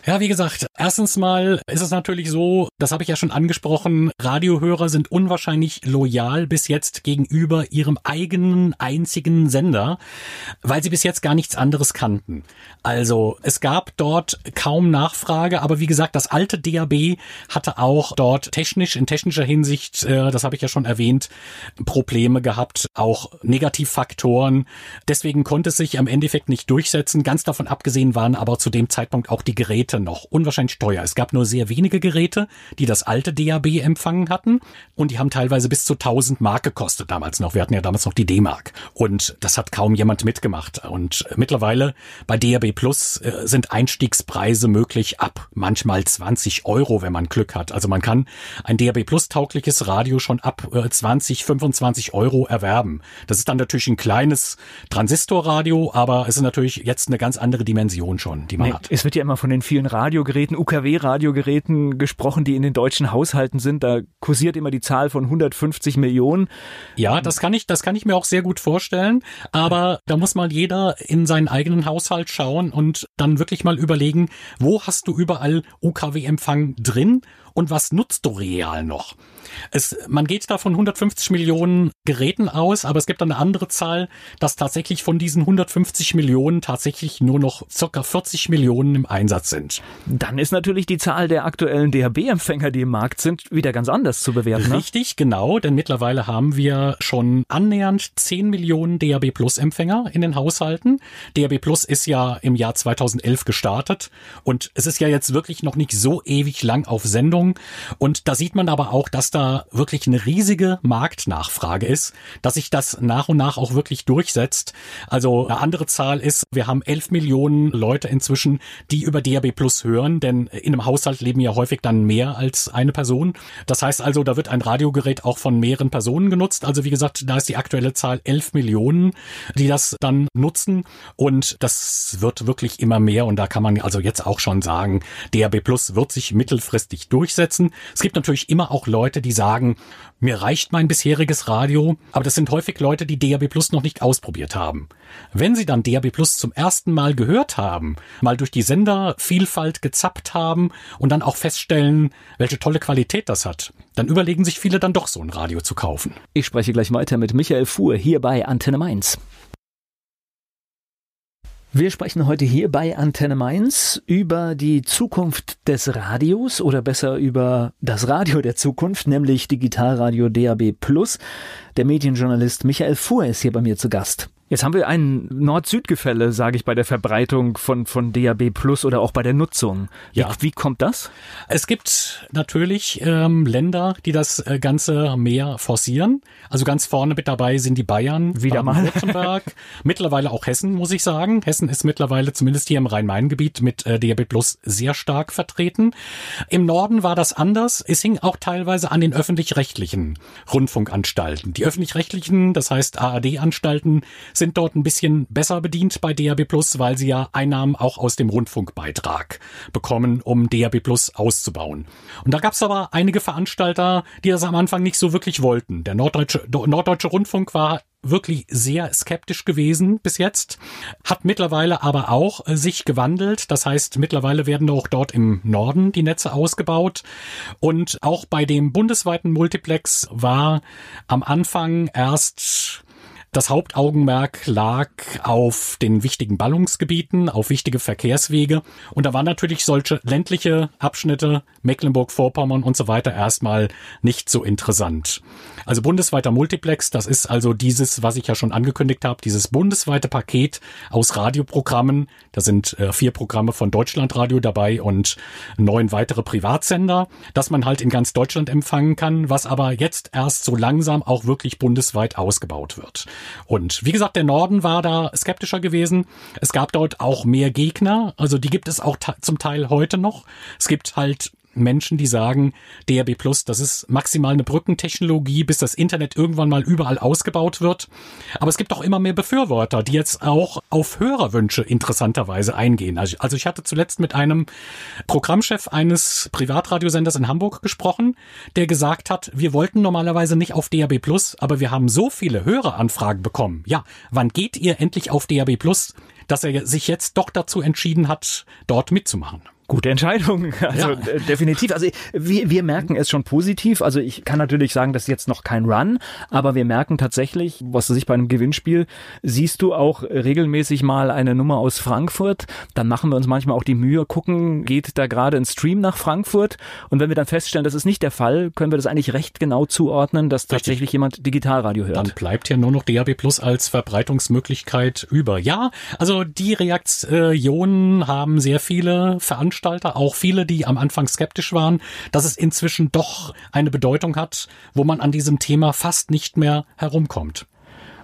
Speaker 2: Ja, wie gesagt, erstens mal ist es natürlich so, das habe ich ja schon angesprochen, Radiohörer sind unwahrscheinlich loyal bis jetzt gegenüber ihrem eigenen einzigen Sender, weil sie bis jetzt gar nichts anderes kannten. Also es gab dort kaum Nachfrage, aber wie gesagt, das alte DAB hatte auch dort technisch, in technischer Hinsicht, äh, das habe ich ja schon erwähnt, Probleme gehabt, auch Negativfaktoren. Deswegen konnte es sich am Endeffekt nicht durchsetzen. Ganz davon abgesehen waren aber zu dem Zeitpunkt auch die Geräte noch unwahrscheinlich teuer. Es gab nur sehr wenige Geräte, die das alte DAB empfangen hatten und die haben teilweise bis zu 1000 Mark gekostet damals noch. Wir hatten ja damals noch die D-Mark und das hat kaum jemand mitgemacht. Und mittlerweile bei DAB Plus äh, sind Einstiegspreise möglich ab manchmal 20 Euro, wenn man Glück hat. Also man kann ein DAB Plus taugliches Radio schon ab 20, äh, 25 Euro erwerben. Das ist dann natürlich ein kleines Transistorradio, aber es ist natürlich jetzt eine ganz andere Dimension schon, die man nee, hat.
Speaker 1: Es wird ja immer von den vielen Radiogeräten, UKW-Radiogeräten gesprochen, die in den deutschen Haushalten sind. Da kursiert immer die Zahl von 150 Millionen.
Speaker 2: Ja, das kann ich, das kann ich mir auch sehr gut vorstellen. Aber da muss mal jeder in seinen eigenen Haushalt schauen und dann wirklich mal überlegen, wo hast du überall UKW-Empfang drin und was nutzt du real noch? Es, man geht da von 150 Millionen Geräten aus, aber es gibt eine andere Zahl, dass tatsächlich von diesen 150 Millionen tatsächlich nur noch circa 40 Millionen im Einsatz sind.
Speaker 1: Dann ist natürlich die Zahl der aktuellen DHB-Empfänger, die im Markt sind, wieder ganz anders zu bewerten.
Speaker 2: Ne? Richtig, genau, denn mittlerweile haben wir schon annähernd 10 Millionen DHB Plus Empfänger in den Haushalten. DHB Plus ist ja im Jahr 2011 gestartet und es ist ja jetzt wirklich noch nicht so ewig lang auf Sendung. Und da sieht man aber auch, dass da wirklich eine riesige Marktnachfrage ist, dass sich das nach und nach auch wirklich durchsetzt. Also eine andere Zahl ist, wir haben 11 Millionen Leute inzwischen, die über DAB Plus hören, denn in einem Haushalt leben ja häufig dann mehr als eine Person. Das heißt also, da wird ein Radiogerät auch von mehreren Personen genutzt. Also wie gesagt, da ist die aktuelle Zahl 11 Millionen, die das dann nutzen. Und das wird wirklich immer mehr. Und da kann man also jetzt auch schon sagen, DAB Plus wird sich mittelfristig durchsetzen. Es gibt natürlich immer auch Leute, die sagen, mir reicht mein bisheriges Radio, aber das sind häufig Leute, die DAB Plus noch nicht ausprobiert haben. Wenn sie dann DAB Plus zum ersten Mal gehört haben, mal durch die Sendervielfalt gezappt haben und dann auch feststellen, welche tolle Qualität das hat, dann überlegen sich viele dann doch so ein Radio zu kaufen.
Speaker 1: Ich spreche gleich weiter mit Michael Fuhr hier bei Antenne Mainz. Wir sprechen heute hier bei Antenne Mainz über die Zukunft des Radios oder besser über das Radio der Zukunft, nämlich Digitalradio DAB Plus. Der Medienjournalist Michael Fuhr ist hier bei mir zu Gast. Jetzt haben wir ein Nord-Süd-Gefälle, sage ich, bei der Verbreitung von, von DAB Plus oder auch bei der Nutzung. Ja. Wie, wie kommt das?
Speaker 2: Es gibt natürlich ähm, Länder, die das äh, Ganze mehr forcieren. Also ganz vorne mit dabei sind die Bayern,
Speaker 1: wieder mal
Speaker 2: Württemberg, mittlerweile auch Hessen, muss ich sagen. Hessen ist mittlerweile zumindest hier im Rhein-Main-Gebiet mit äh, DAB Plus sehr stark vertreten. Im Norden war das anders. Es hing auch teilweise an den öffentlich-rechtlichen Rundfunkanstalten. Die öffentlich-rechtlichen, das heißt ARD-Anstalten, sind dort ein bisschen besser bedient bei DAB Plus, weil sie ja Einnahmen auch aus dem Rundfunkbeitrag bekommen, um DAB Plus auszubauen. Und da gab es aber einige Veranstalter, die das am Anfang nicht so wirklich wollten. Der Norddeutsche, Norddeutsche Rundfunk war wirklich sehr skeptisch gewesen bis jetzt, hat mittlerweile aber auch äh, sich gewandelt. Das heißt, mittlerweile werden auch dort im Norden die Netze ausgebaut. Und auch bei dem bundesweiten Multiplex war am Anfang erst das Hauptaugenmerk lag auf den wichtigen Ballungsgebieten, auf wichtige Verkehrswege. Und da waren natürlich solche ländliche Abschnitte, Mecklenburg-Vorpommern und so weiter erstmal nicht so interessant. Also bundesweiter Multiplex, das ist also dieses, was ich ja schon angekündigt habe, dieses bundesweite Paket aus Radioprogrammen. Da sind äh, vier Programme von Deutschlandradio dabei und neun weitere Privatsender, dass man halt in ganz Deutschland empfangen kann, was aber jetzt erst so langsam auch wirklich bundesweit ausgebaut wird. Und wie gesagt, der Norden war da skeptischer gewesen. Es gab dort auch mehr Gegner. Also die gibt es auch zum Teil heute noch. Es gibt halt Menschen, die sagen, DRB Plus, das ist maximal eine Brückentechnologie, bis das Internet irgendwann mal überall ausgebaut wird. Aber es gibt auch immer mehr Befürworter, die jetzt auch auf Hörerwünsche interessanterweise eingehen. Also, also ich hatte zuletzt mit einem Programmchef eines Privatradiosenders in Hamburg gesprochen, der gesagt hat, wir wollten normalerweise nicht auf DAB Plus, aber wir haben so viele Höreranfragen bekommen. Ja, wann geht ihr endlich auf DAB Plus, dass er sich jetzt doch dazu entschieden hat, dort mitzumachen?
Speaker 1: Gute Entscheidung. Also ja. Äh, definitiv. Also wir, wir merken es schon positiv. Also ich kann natürlich sagen, das ist jetzt noch kein Run, aber wir merken tatsächlich, was du sich bei einem Gewinnspiel siehst du auch regelmäßig mal eine Nummer aus Frankfurt. Dann machen wir uns manchmal auch die Mühe, gucken, geht da gerade ein Stream nach Frankfurt? Und wenn wir dann feststellen, das ist nicht der Fall, können wir das eigentlich recht genau zuordnen, dass Richtig. tatsächlich jemand Digitalradio hört.
Speaker 2: Dann bleibt ja nur noch DAB Plus als Verbreitungsmöglichkeit über. Ja, also die Reaktionen haben sehr viele Veranstaltungen Veranstalter, auch viele, die am Anfang skeptisch waren, dass es inzwischen doch eine Bedeutung hat, wo man an diesem Thema fast nicht mehr herumkommt.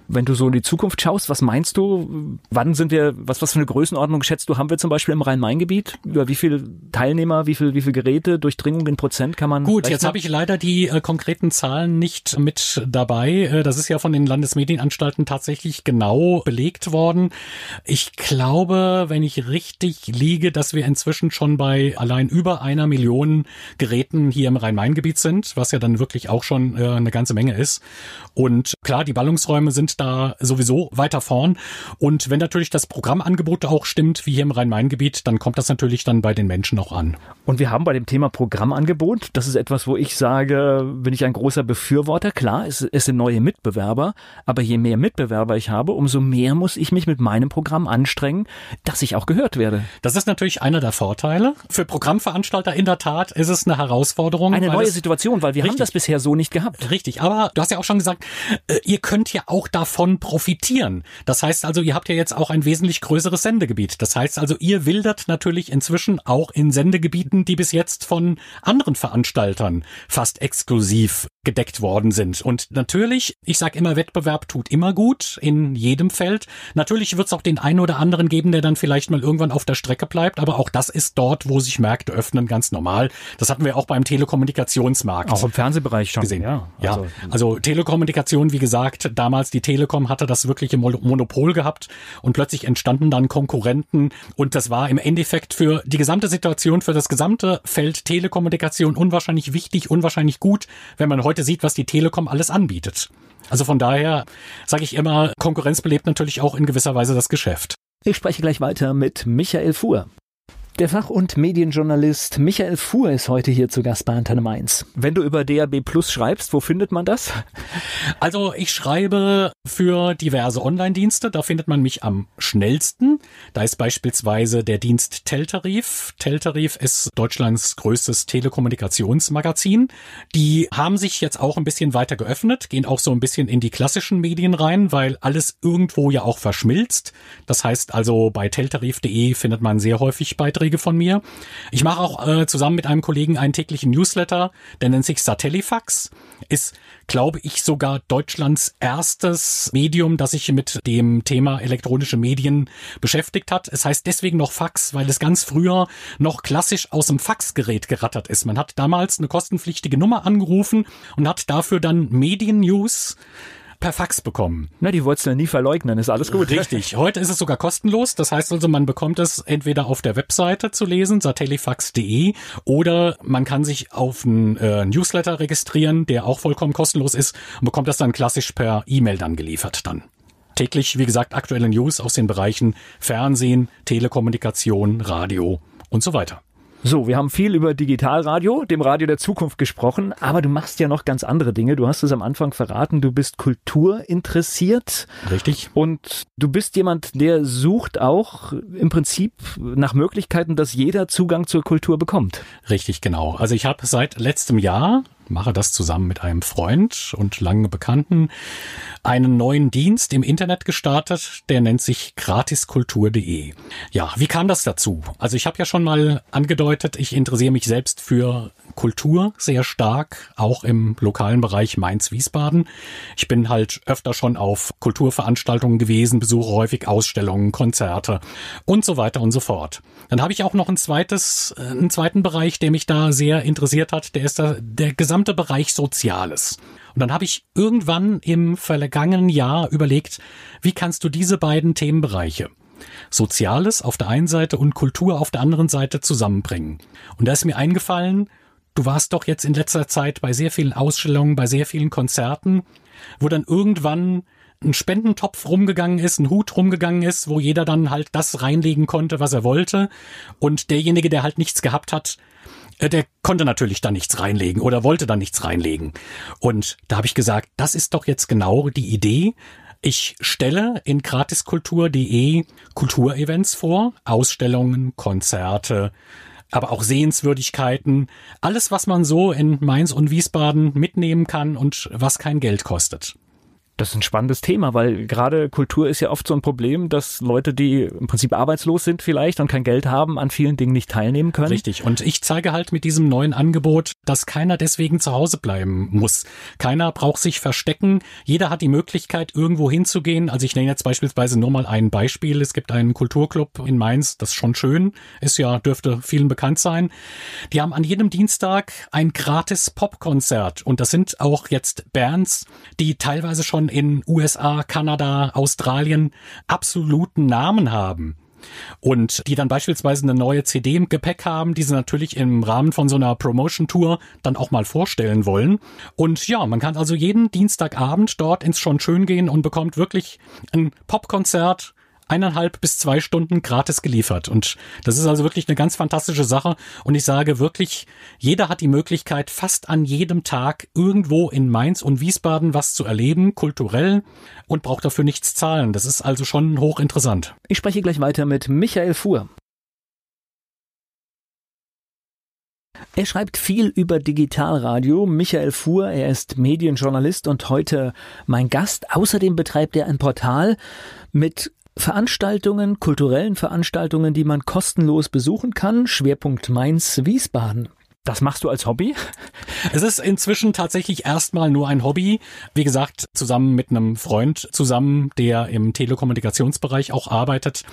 Speaker 1: Wenn du so in die Zukunft schaust, was meinst du? Wann sind wir, was, was für eine Größenordnung schätzt du, haben wir zum Beispiel im Rhein-Main-Gebiet? Über wie viele Teilnehmer, wie viel, wie viel Geräte, Durchdringung in Prozent kann man?
Speaker 2: Gut, rechnen? jetzt habe ich leider die äh, konkreten Zahlen nicht mit dabei. Äh, das ist ja von den Landesmedienanstalten tatsächlich genau belegt worden. Ich glaube, wenn ich richtig liege, dass wir inzwischen schon bei allein über einer Million Geräten hier im Rhein-Main-Gebiet sind, was ja dann wirklich auch schon äh, eine ganze Menge ist. Und klar, die Ballungsräume sind da sowieso weiter vorn. Und wenn natürlich das Programmangebot auch stimmt, wie hier im Rhein-Main-Gebiet, dann kommt das natürlich dann bei den Menschen auch an.
Speaker 1: Und wir haben bei dem Thema Programmangebot, das ist etwas, wo ich sage, bin ich ein großer Befürworter. Klar, es, es sind neue Mitbewerber, aber je mehr Mitbewerber ich habe, umso mehr muss ich mich mit meinem Programm anstrengen, dass ich auch gehört werde.
Speaker 2: Das ist natürlich einer der Vorteile. Für Programmveranstalter in der Tat ist es eine Herausforderung.
Speaker 1: Eine neue Situation, weil wir richtig, haben das bisher so nicht gehabt.
Speaker 2: Richtig, aber du hast ja auch schon gesagt, äh, ihr könnt ja auch da davon profitieren. Das heißt also, ihr habt ja jetzt auch ein wesentlich größeres Sendegebiet. Das heißt also, ihr wildert natürlich inzwischen auch in Sendegebieten, die bis jetzt von anderen Veranstaltern fast exklusiv gedeckt worden sind. Und natürlich, ich sage immer, Wettbewerb tut immer gut in jedem Feld. Natürlich wird es auch den einen oder anderen geben, der dann vielleicht mal irgendwann auf der Strecke bleibt, aber auch das ist dort, wo sich Märkte öffnen, ganz normal. Das hatten wir auch beim Telekommunikationsmarkt.
Speaker 1: Auch im Fernsehbereich schon
Speaker 2: gesehen. Ja, ja. Also, also Telekommunikation, wie gesagt, damals die Telekom hatte das wirkliche Monopol gehabt und plötzlich entstanden dann Konkurrenten und das war im Endeffekt für die gesamte Situation, für das gesamte Feld Telekommunikation unwahrscheinlich wichtig, unwahrscheinlich gut, wenn man heute sieht, was die Telekom alles anbietet. Also von daher sage ich immer, Konkurrenz belebt natürlich auch in gewisser Weise das Geschäft.
Speaker 1: Ich spreche gleich weiter mit Michael Fuhr. Der Fach- und Medienjournalist Michael Fuhr ist heute hier zu Gast bei Antenne Mainz. Wenn du über DAB Plus schreibst, wo findet man das?
Speaker 2: Also ich schreibe für diverse Online-Dienste. Da findet man mich am schnellsten. Da ist beispielsweise der Dienst Teltarif. Teltarif ist Deutschlands größtes Telekommunikationsmagazin. Die haben sich jetzt auch ein bisschen weiter geöffnet, gehen auch so ein bisschen in die klassischen Medien rein, weil alles irgendwo ja auch verschmilzt. Das heißt also bei teltarif.de findet man sehr häufig Beiträge Beiträge von mir. Ich mache auch äh, zusammen mit einem Kollegen einen täglichen Newsletter, der nennt sich Satellifax. Ist, glaube ich, sogar Deutschlands erstes Medium, das sich mit dem Thema elektronische Medien beschäftigt hat. Es heißt deswegen noch Fax, weil es ganz früher noch klassisch aus dem Faxgerät gerattert ist. Man hat damals eine kostenpflichtige Nummer angerufen und hat dafür dann Medien-News per Fax bekommen.
Speaker 1: Na, die wolltest du ja nie verleugnen, ist alles gut.
Speaker 2: Richtig. Heute ist es sogar kostenlos. Das heißt also, man bekommt es entweder auf der Webseite zu lesen, satellifax.de, oder man kann sich auf einen äh, Newsletter registrieren, der auch vollkommen kostenlos ist und bekommt das dann klassisch per E-Mail dann geliefert dann. Täglich, wie gesagt, aktuelle News aus den Bereichen Fernsehen, Telekommunikation, Radio und so weiter.
Speaker 1: So, wir haben viel über Digitalradio, dem Radio der Zukunft gesprochen, aber du machst ja noch ganz andere Dinge. Du hast es am Anfang verraten, du bist kulturinteressiert.
Speaker 2: Richtig.
Speaker 1: Und du bist jemand, der sucht auch im Prinzip nach Möglichkeiten, dass jeder Zugang zur Kultur bekommt.
Speaker 2: Richtig, genau. Also ich habe seit letztem Jahr mache das zusammen mit einem Freund und lange Bekannten, einen neuen Dienst im Internet gestartet, der nennt sich gratiskultur.de. Ja, wie kam das dazu? Also ich habe ja schon mal angedeutet, ich interessiere mich selbst für Kultur sehr stark, auch im lokalen Bereich Mainz-Wiesbaden. Ich bin halt öfter schon auf Kulturveranstaltungen gewesen, besuche häufig Ausstellungen, Konzerte und so weiter und so fort. Dann habe ich auch noch ein zweites, äh, einen zweiten Bereich, der mich da sehr interessiert hat, der ist der, der gesamte Bereich Soziales. Und dann habe ich irgendwann im vergangenen Jahr überlegt, wie kannst du diese beiden Themenbereiche Soziales auf der einen Seite und Kultur auf der anderen Seite zusammenbringen. Und da ist mir eingefallen, du warst doch jetzt in letzter Zeit bei sehr vielen Ausstellungen, bei sehr vielen Konzerten, wo dann irgendwann ein Spendentopf rumgegangen ist, ein Hut rumgegangen ist, wo jeder dann halt das reinlegen konnte, was er wollte. Und derjenige, der halt nichts gehabt hat, der konnte natürlich da nichts reinlegen oder wollte da nichts reinlegen. Und da habe ich gesagt, das ist doch jetzt genau die Idee. Ich stelle in gratiskultur.de Kulturevents vor, Ausstellungen, Konzerte, aber auch Sehenswürdigkeiten, alles, was man so in Mainz und Wiesbaden mitnehmen kann und was kein Geld kostet.
Speaker 1: Das ist ein spannendes Thema, weil gerade Kultur ist ja oft so ein Problem, dass Leute, die im Prinzip arbeitslos sind vielleicht und kein Geld haben, an vielen Dingen nicht teilnehmen können.
Speaker 2: Richtig. Und ich zeige halt mit diesem neuen Angebot, dass keiner deswegen zu Hause bleiben muss. Keiner braucht sich verstecken. Jeder hat die Möglichkeit, irgendwo hinzugehen. Also ich nenne jetzt beispielsweise nur mal ein Beispiel. Es gibt einen Kulturclub in Mainz, das ist schon schön. Ist ja, dürfte vielen bekannt sein. Die haben an jedem Dienstag ein gratis Popkonzert. Und das sind auch jetzt Bands, die teilweise schon schon in USA, Kanada, Australien absoluten Namen haben und die dann beispielsweise eine neue CD im Gepäck haben, die sie natürlich im Rahmen von so einer Promotion Tour dann auch mal vorstellen wollen. Und ja, man kann also jeden Dienstagabend dort ins Schon schön gehen und bekommt wirklich ein Popkonzert eineinhalb bis zwei Stunden gratis geliefert. Und das ist also wirklich eine ganz fantastische Sache. Und ich sage wirklich, jeder hat die Möglichkeit, fast an jedem Tag irgendwo in Mainz und Wiesbaden was zu erleben, kulturell, und braucht dafür nichts zahlen. Das ist also schon hochinteressant.
Speaker 1: Ich spreche gleich weiter mit Michael Fuhr. Er schreibt viel über Digitalradio. Michael Fuhr, er ist Medienjournalist und heute mein Gast. Außerdem betreibt er ein Portal mit Veranstaltungen, kulturellen Veranstaltungen, die man kostenlos besuchen kann. Schwerpunkt Mainz, Wiesbaden. Das machst du als Hobby?
Speaker 2: Es ist inzwischen tatsächlich erstmal nur ein Hobby. Wie gesagt, zusammen mit einem Freund zusammen, der im Telekommunikationsbereich auch arbeitet.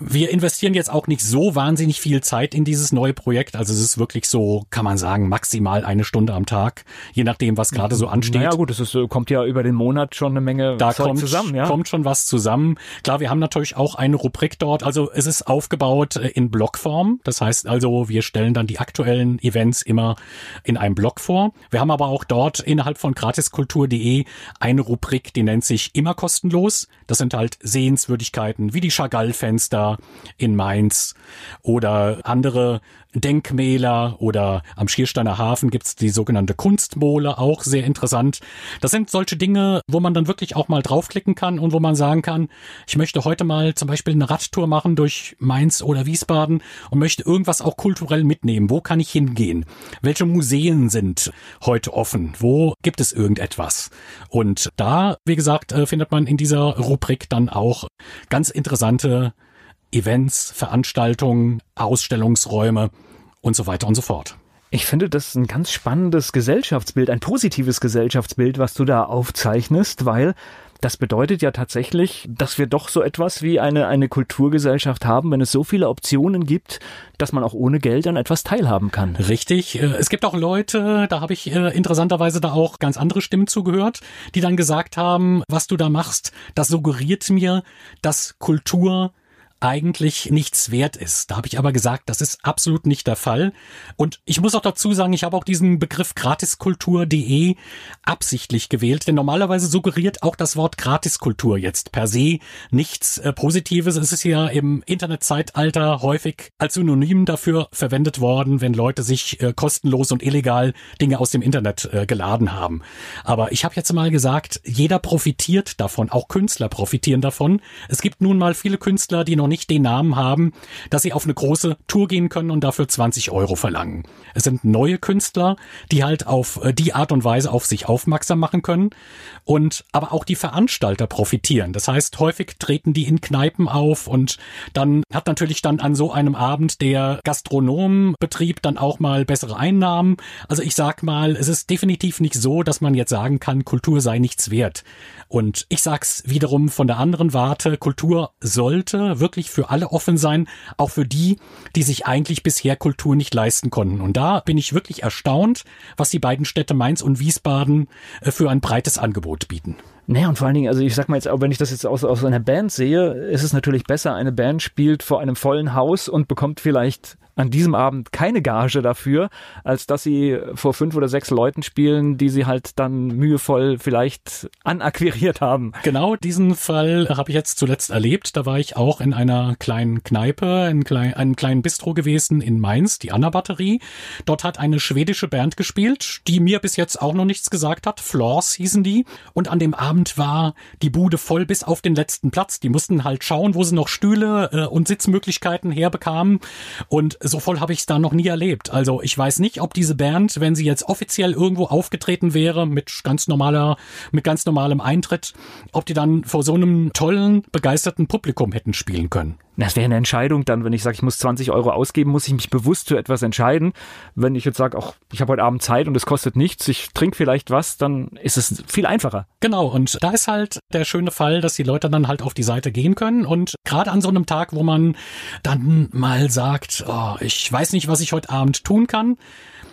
Speaker 2: Wir investieren jetzt auch nicht so wahnsinnig viel Zeit in dieses neue Projekt. Also es ist wirklich so, kann man sagen, maximal eine Stunde am Tag, je nachdem, was gerade so ansteht.
Speaker 1: Naja gut, es ist, kommt ja über den Monat schon eine Menge
Speaker 2: da Zeug kommt, zusammen. Ja? kommt schon was zusammen. Klar, wir haben natürlich auch eine Rubrik dort. Also es ist aufgebaut in Blogform. Das heißt also, wir stellen dann die aktuellen Events immer in einem Blog vor. Wir haben aber auch dort innerhalb von gratiskultur.de eine Rubrik, die nennt sich immer kostenlos. Das sind halt Sehenswürdigkeiten wie die Chagall-Fenster in Mainz oder andere Denkmäler oder am Schiersteiner Hafen gibt's die sogenannte Kunstmole, auch sehr interessant. Das sind solche Dinge, wo man dann wirklich auch mal draufklicken kann und wo man sagen kann, ich möchte heute mal zum Beispiel eine Radtour machen durch Mainz oder Wiesbaden und möchte irgendwas auch kulturell mitnehmen. Wo kann ich hingehen? Welche Museen sind heute offen? Wo gibt es irgendetwas? Und da, wie gesagt, äh, findet man in dieser Rubrik dann auch ganz interessante Events, Veranstaltungen, Ausstellungsräume und so weiter und so fort.
Speaker 1: Ich finde das ein ganz spannendes Gesellschaftsbild, ein positives Gesellschaftsbild, was du da aufzeichnest, weil das bedeutet ja tatsächlich, dass wir doch so etwas wie eine, eine Kulturgesellschaft haben, wenn es so viele Optionen gibt, dass man auch ohne Geld an etwas teilhaben kann.
Speaker 2: Richtig. Äh, es gibt auch Leute, da habe ich äh, interessanterweise da auch ganz andere Stimmen zugehört, die dann gesagt haben, was du da machst, das suggeriert mir, dass Kultur eigentlich nichts wert ist. Da habe ich aber gesagt, das ist absolut nicht der Fall. Und ich muss auch dazu sagen, ich habe auch diesen Begriff gratiskultur.de absichtlich gewählt, denn normalerweise suggeriert auch das Wort Gratiskultur jetzt per se nichts äh, Positives. Es ist ja im Internetzeitalter häufig als Synonym dafür verwendet worden, wenn Leute sich äh, kostenlos und illegal Dinge aus dem Internet äh, geladen haben. Aber ich habe jetzt mal gesagt, jeder profitiert davon, auch Künstler profitieren davon. Es gibt nun mal viele Künstler, die noch nicht den Namen haben, dass sie auf eine große Tour gehen können und dafür 20 Euro verlangen. Es sind neue Künstler, die halt auf äh, die Art und Weise auf sich aufmerksam machen können und aber auch die Veranstalter profitieren. Das heißt, häufig treten die in Kneipen auf und dann hat natürlich dann an so einem Abend der Gastronombetrieb dann auch mal bessere Einnahmen. Also ich sag mal, es ist definitiv nicht so, dass man jetzt sagen kann, Kultur sei nichts wert. Und ich sag's wiederum von der anderen Warte, Kultur sollte wirklich für alle offen sein, auch für die, die sich eigentlich bisher Kultur nicht leisten konnten. Und da bin ich wirklich erstaunt, was die beiden Städte Mainz und Wiesbaden äh, für ein breites Angebot bieten.
Speaker 1: Naja, und vor allen Dingen, also ich sag mal jetzt, auch wenn ich das jetzt aus, aus einer Band sehe, ist es natürlich besser, eine Band spielt vor einem vollen Haus und bekommt vielleicht an diesem Abend keine Gage dafür, als dass sie vor fünf oder sechs Leuten spielen, die sie halt dann mühevoll vielleicht anakquiriert haben.
Speaker 2: Genau diesen Fall habe ich jetzt zuletzt erlebt. Da war ich auch in einer kleinen Kneipe, in klein, einem kleinen Bistro gewesen in Mainz, die Anna Batterie. Dort hat eine schwedische Band gespielt, die mir bis jetzt auch noch nichts gesagt hat. Floors hießen die. Und an dem Abend war die Bude voll bis auf den letzten Platz. Die mussten halt schauen, wo sie noch Stühle äh, und Sitzmöglichkeiten herbekamen. Und so voll habe ich es da noch nie erlebt. Also ich weiß nicht, ob diese Band, wenn sie jetzt offiziell irgendwo aufgetreten wäre mit ganz normaler, mit ganz normalem Eintritt, ob die dann vor so einem tollen, begeisterten Publikum hätten spielen können.
Speaker 1: Das wäre eine Entscheidung dann, wenn ich sage, ich muss 20 Euro ausgeben, muss ich mich bewusst für etwas entscheiden. Wenn ich jetzt sage, ich habe heute Abend Zeit und es kostet nichts, ich trinke vielleicht was, dann ist es viel einfacher.
Speaker 2: Genau, und da ist halt der schöne Fall, dass die Leute dann halt auf die Seite gehen können und gerade an so einem Tag, wo man dann mal sagt, oh, ich weiß nicht, was ich heute Abend tun kann,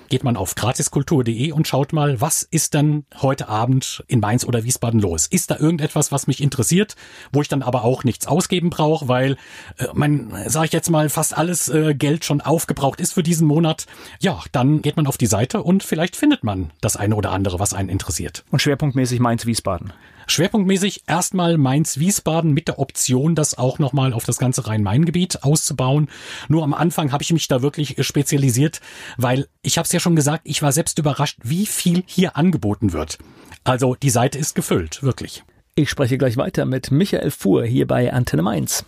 Speaker 2: geht man auf gratiskultur.de und schaut mal, was ist denn heute Abend in Mainz oder Wiesbaden los? Ist da irgendetwas, was mich interessiert, wo ich dann aber auch nichts ausgeben brauche, weil äh, mein, sage ich jetzt mal, fast alles äh, Geld schon aufgebraucht ist für diesen Monat? Ja, dann geht man auf die Seite und vielleicht findet man das eine oder andere, was einen interessiert.
Speaker 1: Und schwerpunktmäßig Mainz-Wiesbaden.
Speaker 2: Schwerpunktmäßig erstmal Mainz-Wiesbaden mit der Option, das auch nochmal auf das ganze Rhein-Main-Gebiet auszubauen. Nur am Anfang habe ich mich da wirklich spezialisiert, weil ich habe es ja schon gesagt, ich war selbst überrascht, wie viel hier angeboten wird. Also die Seite ist gefüllt, wirklich.
Speaker 1: Ich spreche gleich weiter mit Michael Fuhr hier bei Antenne Mainz.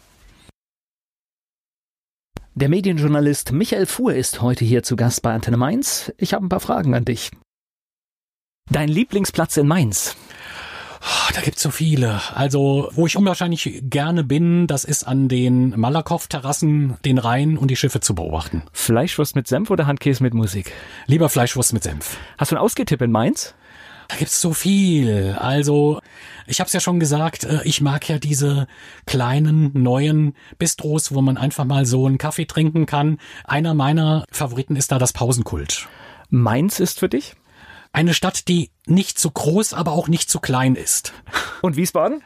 Speaker 1: Der Medienjournalist Michael Fuhr ist heute hier zu Gast bei Antenne Mainz. Ich habe ein paar Fragen an dich. Dein Lieblingsplatz in Mainz?
Speaker 2: Oh, da gibt's so viele. Also, wo ich unwahrscheinlich gerne bin, das ist an den Malakoff-Terrassen, den Rhein und die Schiffe zu beobachten.
Speaker 1: Fleischwurst mit Senf oder Handkäse mit Musik?
Speaker 2: Lieber Fleischwurst mit Senf.
Speaker 1: Hast du einen Ausgehtipp in Mainz?
Speaker 2: Da gibt's so viel. Also, ich habe es ja schon gesagt, äh, ich mag ja diese kleinen neuen Bistros, wo man einfach mal so einen Kaffee trinken kann. Einer meiner Favoriten ist da das Pausenkult.
Speaker 1: Mainz ist für dich?
Speaker 2: Eine Stadt, die nicht zu groß, aber auch nicht zu klein ist.
Speaker 1: Und Wiesbaden?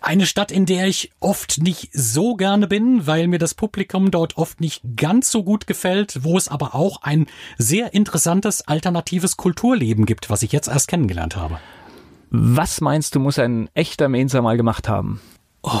Speaker 2: Eine Stadt, in der ich oft nicht so gerne bin, weil mir das Publikum dort oft nicht ganz so gut gefällt, wo es aber auch ein sehr interessantes alternatives Kulturleben gibt, was ich jetzt erst kennengelernt habe.
Speaker 1: Was meinst du, muss ein echter Mainzer mal gemacht haben?
Speaker 2: Oh.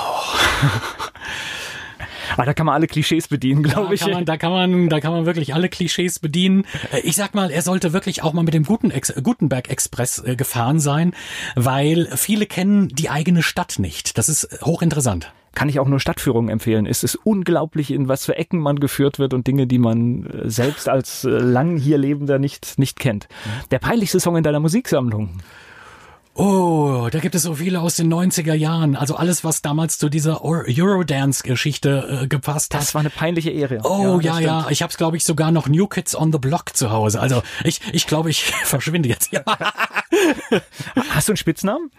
Speaker 1: Aber da kann man alle Klischees bedienen, glaube ich.
Speaker 2: Kann man, da kann man, da kann man wirklich alle Klischees bedienen. Äh, ich sag mal, er sollte wirklich auch mal mit dem Guten Gutenberg Express äh, gefahren sein, weil viele kennen die eigene Stadt nicht. Das ist hochinteressant
Speaker 1: kann ich auch nur Stadtführungen empfehlen. Es ist unglaublich, in was für Ecken man geführt wird und Dinge, die man äh, selbst als lang hier Lebender nicht, nicht kennt. Der peinlichste Song in deiner Musiksammlung.
Speaker 2: Oh, da gibt es so viele aus den 90er Jahren. Also alles, was damals zu dieser Eurodance-Geschichte äh, gepasst hat.
Speaker 1: Das war eine peinliche Ehre.
Speaker 2: Oh ja, ja. ja. Ich habe es, glaube ich, sogar noch New Kids on the Block zu Hause. Also ich, ich glaube, ich verschwinde jetzt. Ja.
Speaker 1: Hast du einen Spitznamen?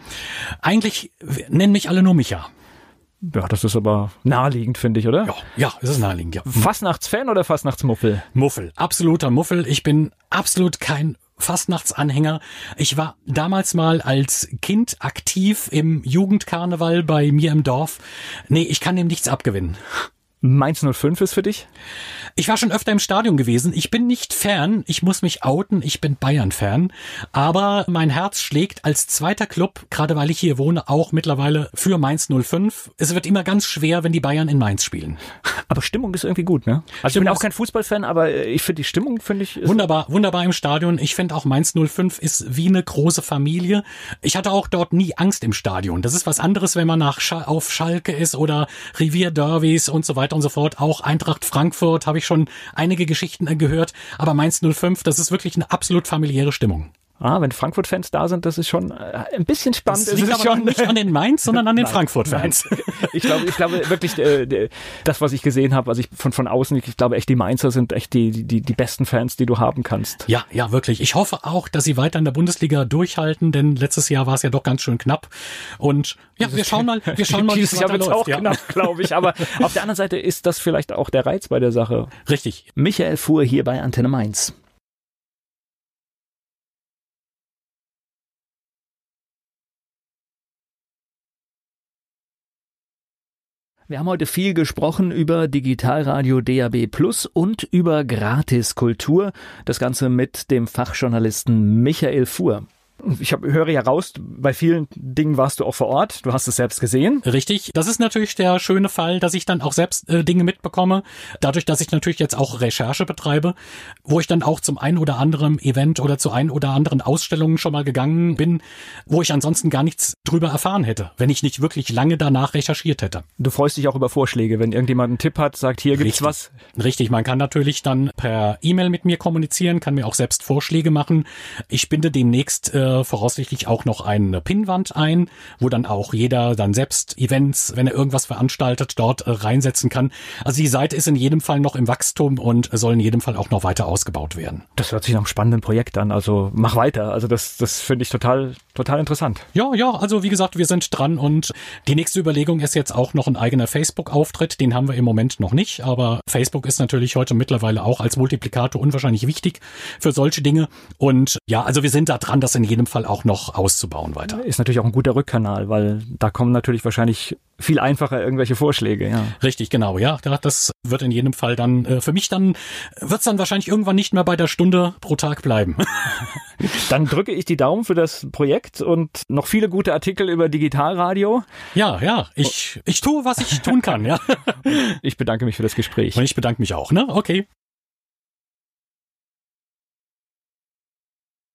Speaker 2: Eigentlich nennen mich alle nur Micha.
Speaker 1: Ja, das ist aber naheliegend, finde ich, oder?
Speaker 2: Ja, ja, es ist naheliegend, ja.
Speaker 1: Fastnachtsfan oder Fastnachtsmuffel?
Speaker 2: Muffel, absoluter Muffel. Ich bin absolut kein Fastnachtsanhänger. Ich war damals mal als Kind aktiv im Jugendkarneval bei mir im Dorf. Nee, ich kann dem nichts abgewinnen.
Speaker 1: Mainz 05 ist für dich?
Speaker 2: Ich war schon öfter im Stadion gewesen. Ich bin nicht Fan. Ich muss mich outen. Ich bin Bayern-Fan. Aber mein Herz schlägt als zweiter Club, gerade weil ich hier wohne, auch mittlerweile für Mainz 05. Es wird immer ganz schwer, wenn die Bayern in Mainz spielen.
Speaker 1: Aber Stimmung ist irgendwie gut, ne? Also Stimmung ich bin auch kein Fußballfan, aber ich finde die Stimmung, finde ich.
Speaker 2: Wunderbar, wunderbar im Stadion. Ich finde auch Mainz 05 ist wie eine große Familie. Ich hatte auch dort nie Angst im Stadion. Das ist was anderes, wenn man nach Sch auf Schalke ist oder Revier Derbys und so weiter und so fort. Auch Eintracht Frankfurt habe ich schon einige Geschichten gehört. Aber Mainz 05, das ist wirklich eine absolut familiäre Stimmung.
Speaker 1: Ah, wenn Frankfurt-Fans da sind, das ist schon äh, ein bisschen spannend.
Speaker 2: Das liegt
Speaker 1: aber
Speaker 2: schon nicht an den Mainz, sondern an den Frankfurt-Fans.
Speaker 1: Ich glaube, ich glaube wirklich, äh, das, was ich gesehen habe, also ich von von außen, ich glaube echt, die Mainzer sind echt die die die besten Fans, die du haben kannst.
Speaker 2: Ja, ja, wirklich. Ich hoffe auch, dass sie weiter in der Bundesliga durchhalten, denn letztes Jahr war es ja doch ganz schön knapp. Und ja, wir schauen mal, wir schauen mal,
Speaker 1: wie es weiter läuft. auch ja. knapp, glaube ich. Aber auf der anderen Seite ist das vielleicht auch der Reiz bei der Sache.
Speaker 2: Richtig.
Speaker 1: Michael Fuhr hier bei Antenne Mainz. Wir haben heute viel gesprochen über Digitalradio DAB Plus und über Gratiskultur. Das Ganze mit dem Fachjournalisten Michael Fuhr ich hab, höre ja raus, bei vielen Dingen warst du auch vor Ort, du hast es selbst gesehen.
Speaker 2: Richtig, das ist natürlich der schöne Fall, dass ich dann auch selbst äh, Dinge mitbekomme, dadurch, dass ich natürlich jetzt auch Recherche betreibe, wo ich dann auch zum ein oder anderen Event oder zu ein oder anderen Ausstellungen schon mal gegangen bin, wo ich ansonsten gar nichts drüber erfahren hätte, wenn ich nicht wirklich lange danach recherchiert hätte.
Speaker 1: Du freust dich auch über Vorschläge, wenn irgendjemand einen Tipp hat, sagt, hier gibt's
Speaker 2: Richtig.
Speaker 1: was.
Speaker 2: Richtig, man kann natürlich dann per E-Mail mit mir kommunizieren, kann mir auch selbst Vorschläge machen. Ich binde demnächst äh, voraussichtlich auch noch eine Pinnwand ein, wo dann auch jeder dann selbst Events, wenn er irgendwas veranstaltet, dort äh, reinsetzen kann. Also die Seite ist in jedem Fall noch im Wachstum und soll in jedem Fall auch noch weiter ausgebaut werden.
Speaker 1: Das hört sich nach einem spannenden Projekt an. Also mach weiter. Also das, das finde ich total, total interessant.
Speaker 2: Ja, ja. Also wie gesagt, wir sind dran und die nächste Überlegung ist jetzt auch noch ein eigener Facebook-Auftritt. Den haben wir im Moment noch nicht, aber Facebook ist natürlich heute mittlerweile auch als Multiplikator unwahrscheinlich wichtig für solche Dinge. Und ja, also wir sind da dran, das in jedem Fall auch noch auszubauen weiter.
Speaker 1: Ist natürlich auch ein guter Rückkanal, weil da kommen natürlich wahrscheinlich viel einfacher irgendwelche Vorschläge, ja.
Speaker 2: Richtig, genau, ja. Das wird in jedem Fall dann, äh, für mich dann, wird es dann wahrscheinlich irgendwann nicht mehr bei der Stunde pro Tag bleiben.
Speaker 1: dann drücke ich die Daumen für das Projekt und noch viele gute Artikel über Digitalradio.
Speaker 2: Ja, ja, ich, ich tue, was ich tun kann, ja.
Speaker 1: Ich bedanke mich für das Gespräch.
Speaker 2: Und ich bedanke mich auch, ne? Okay.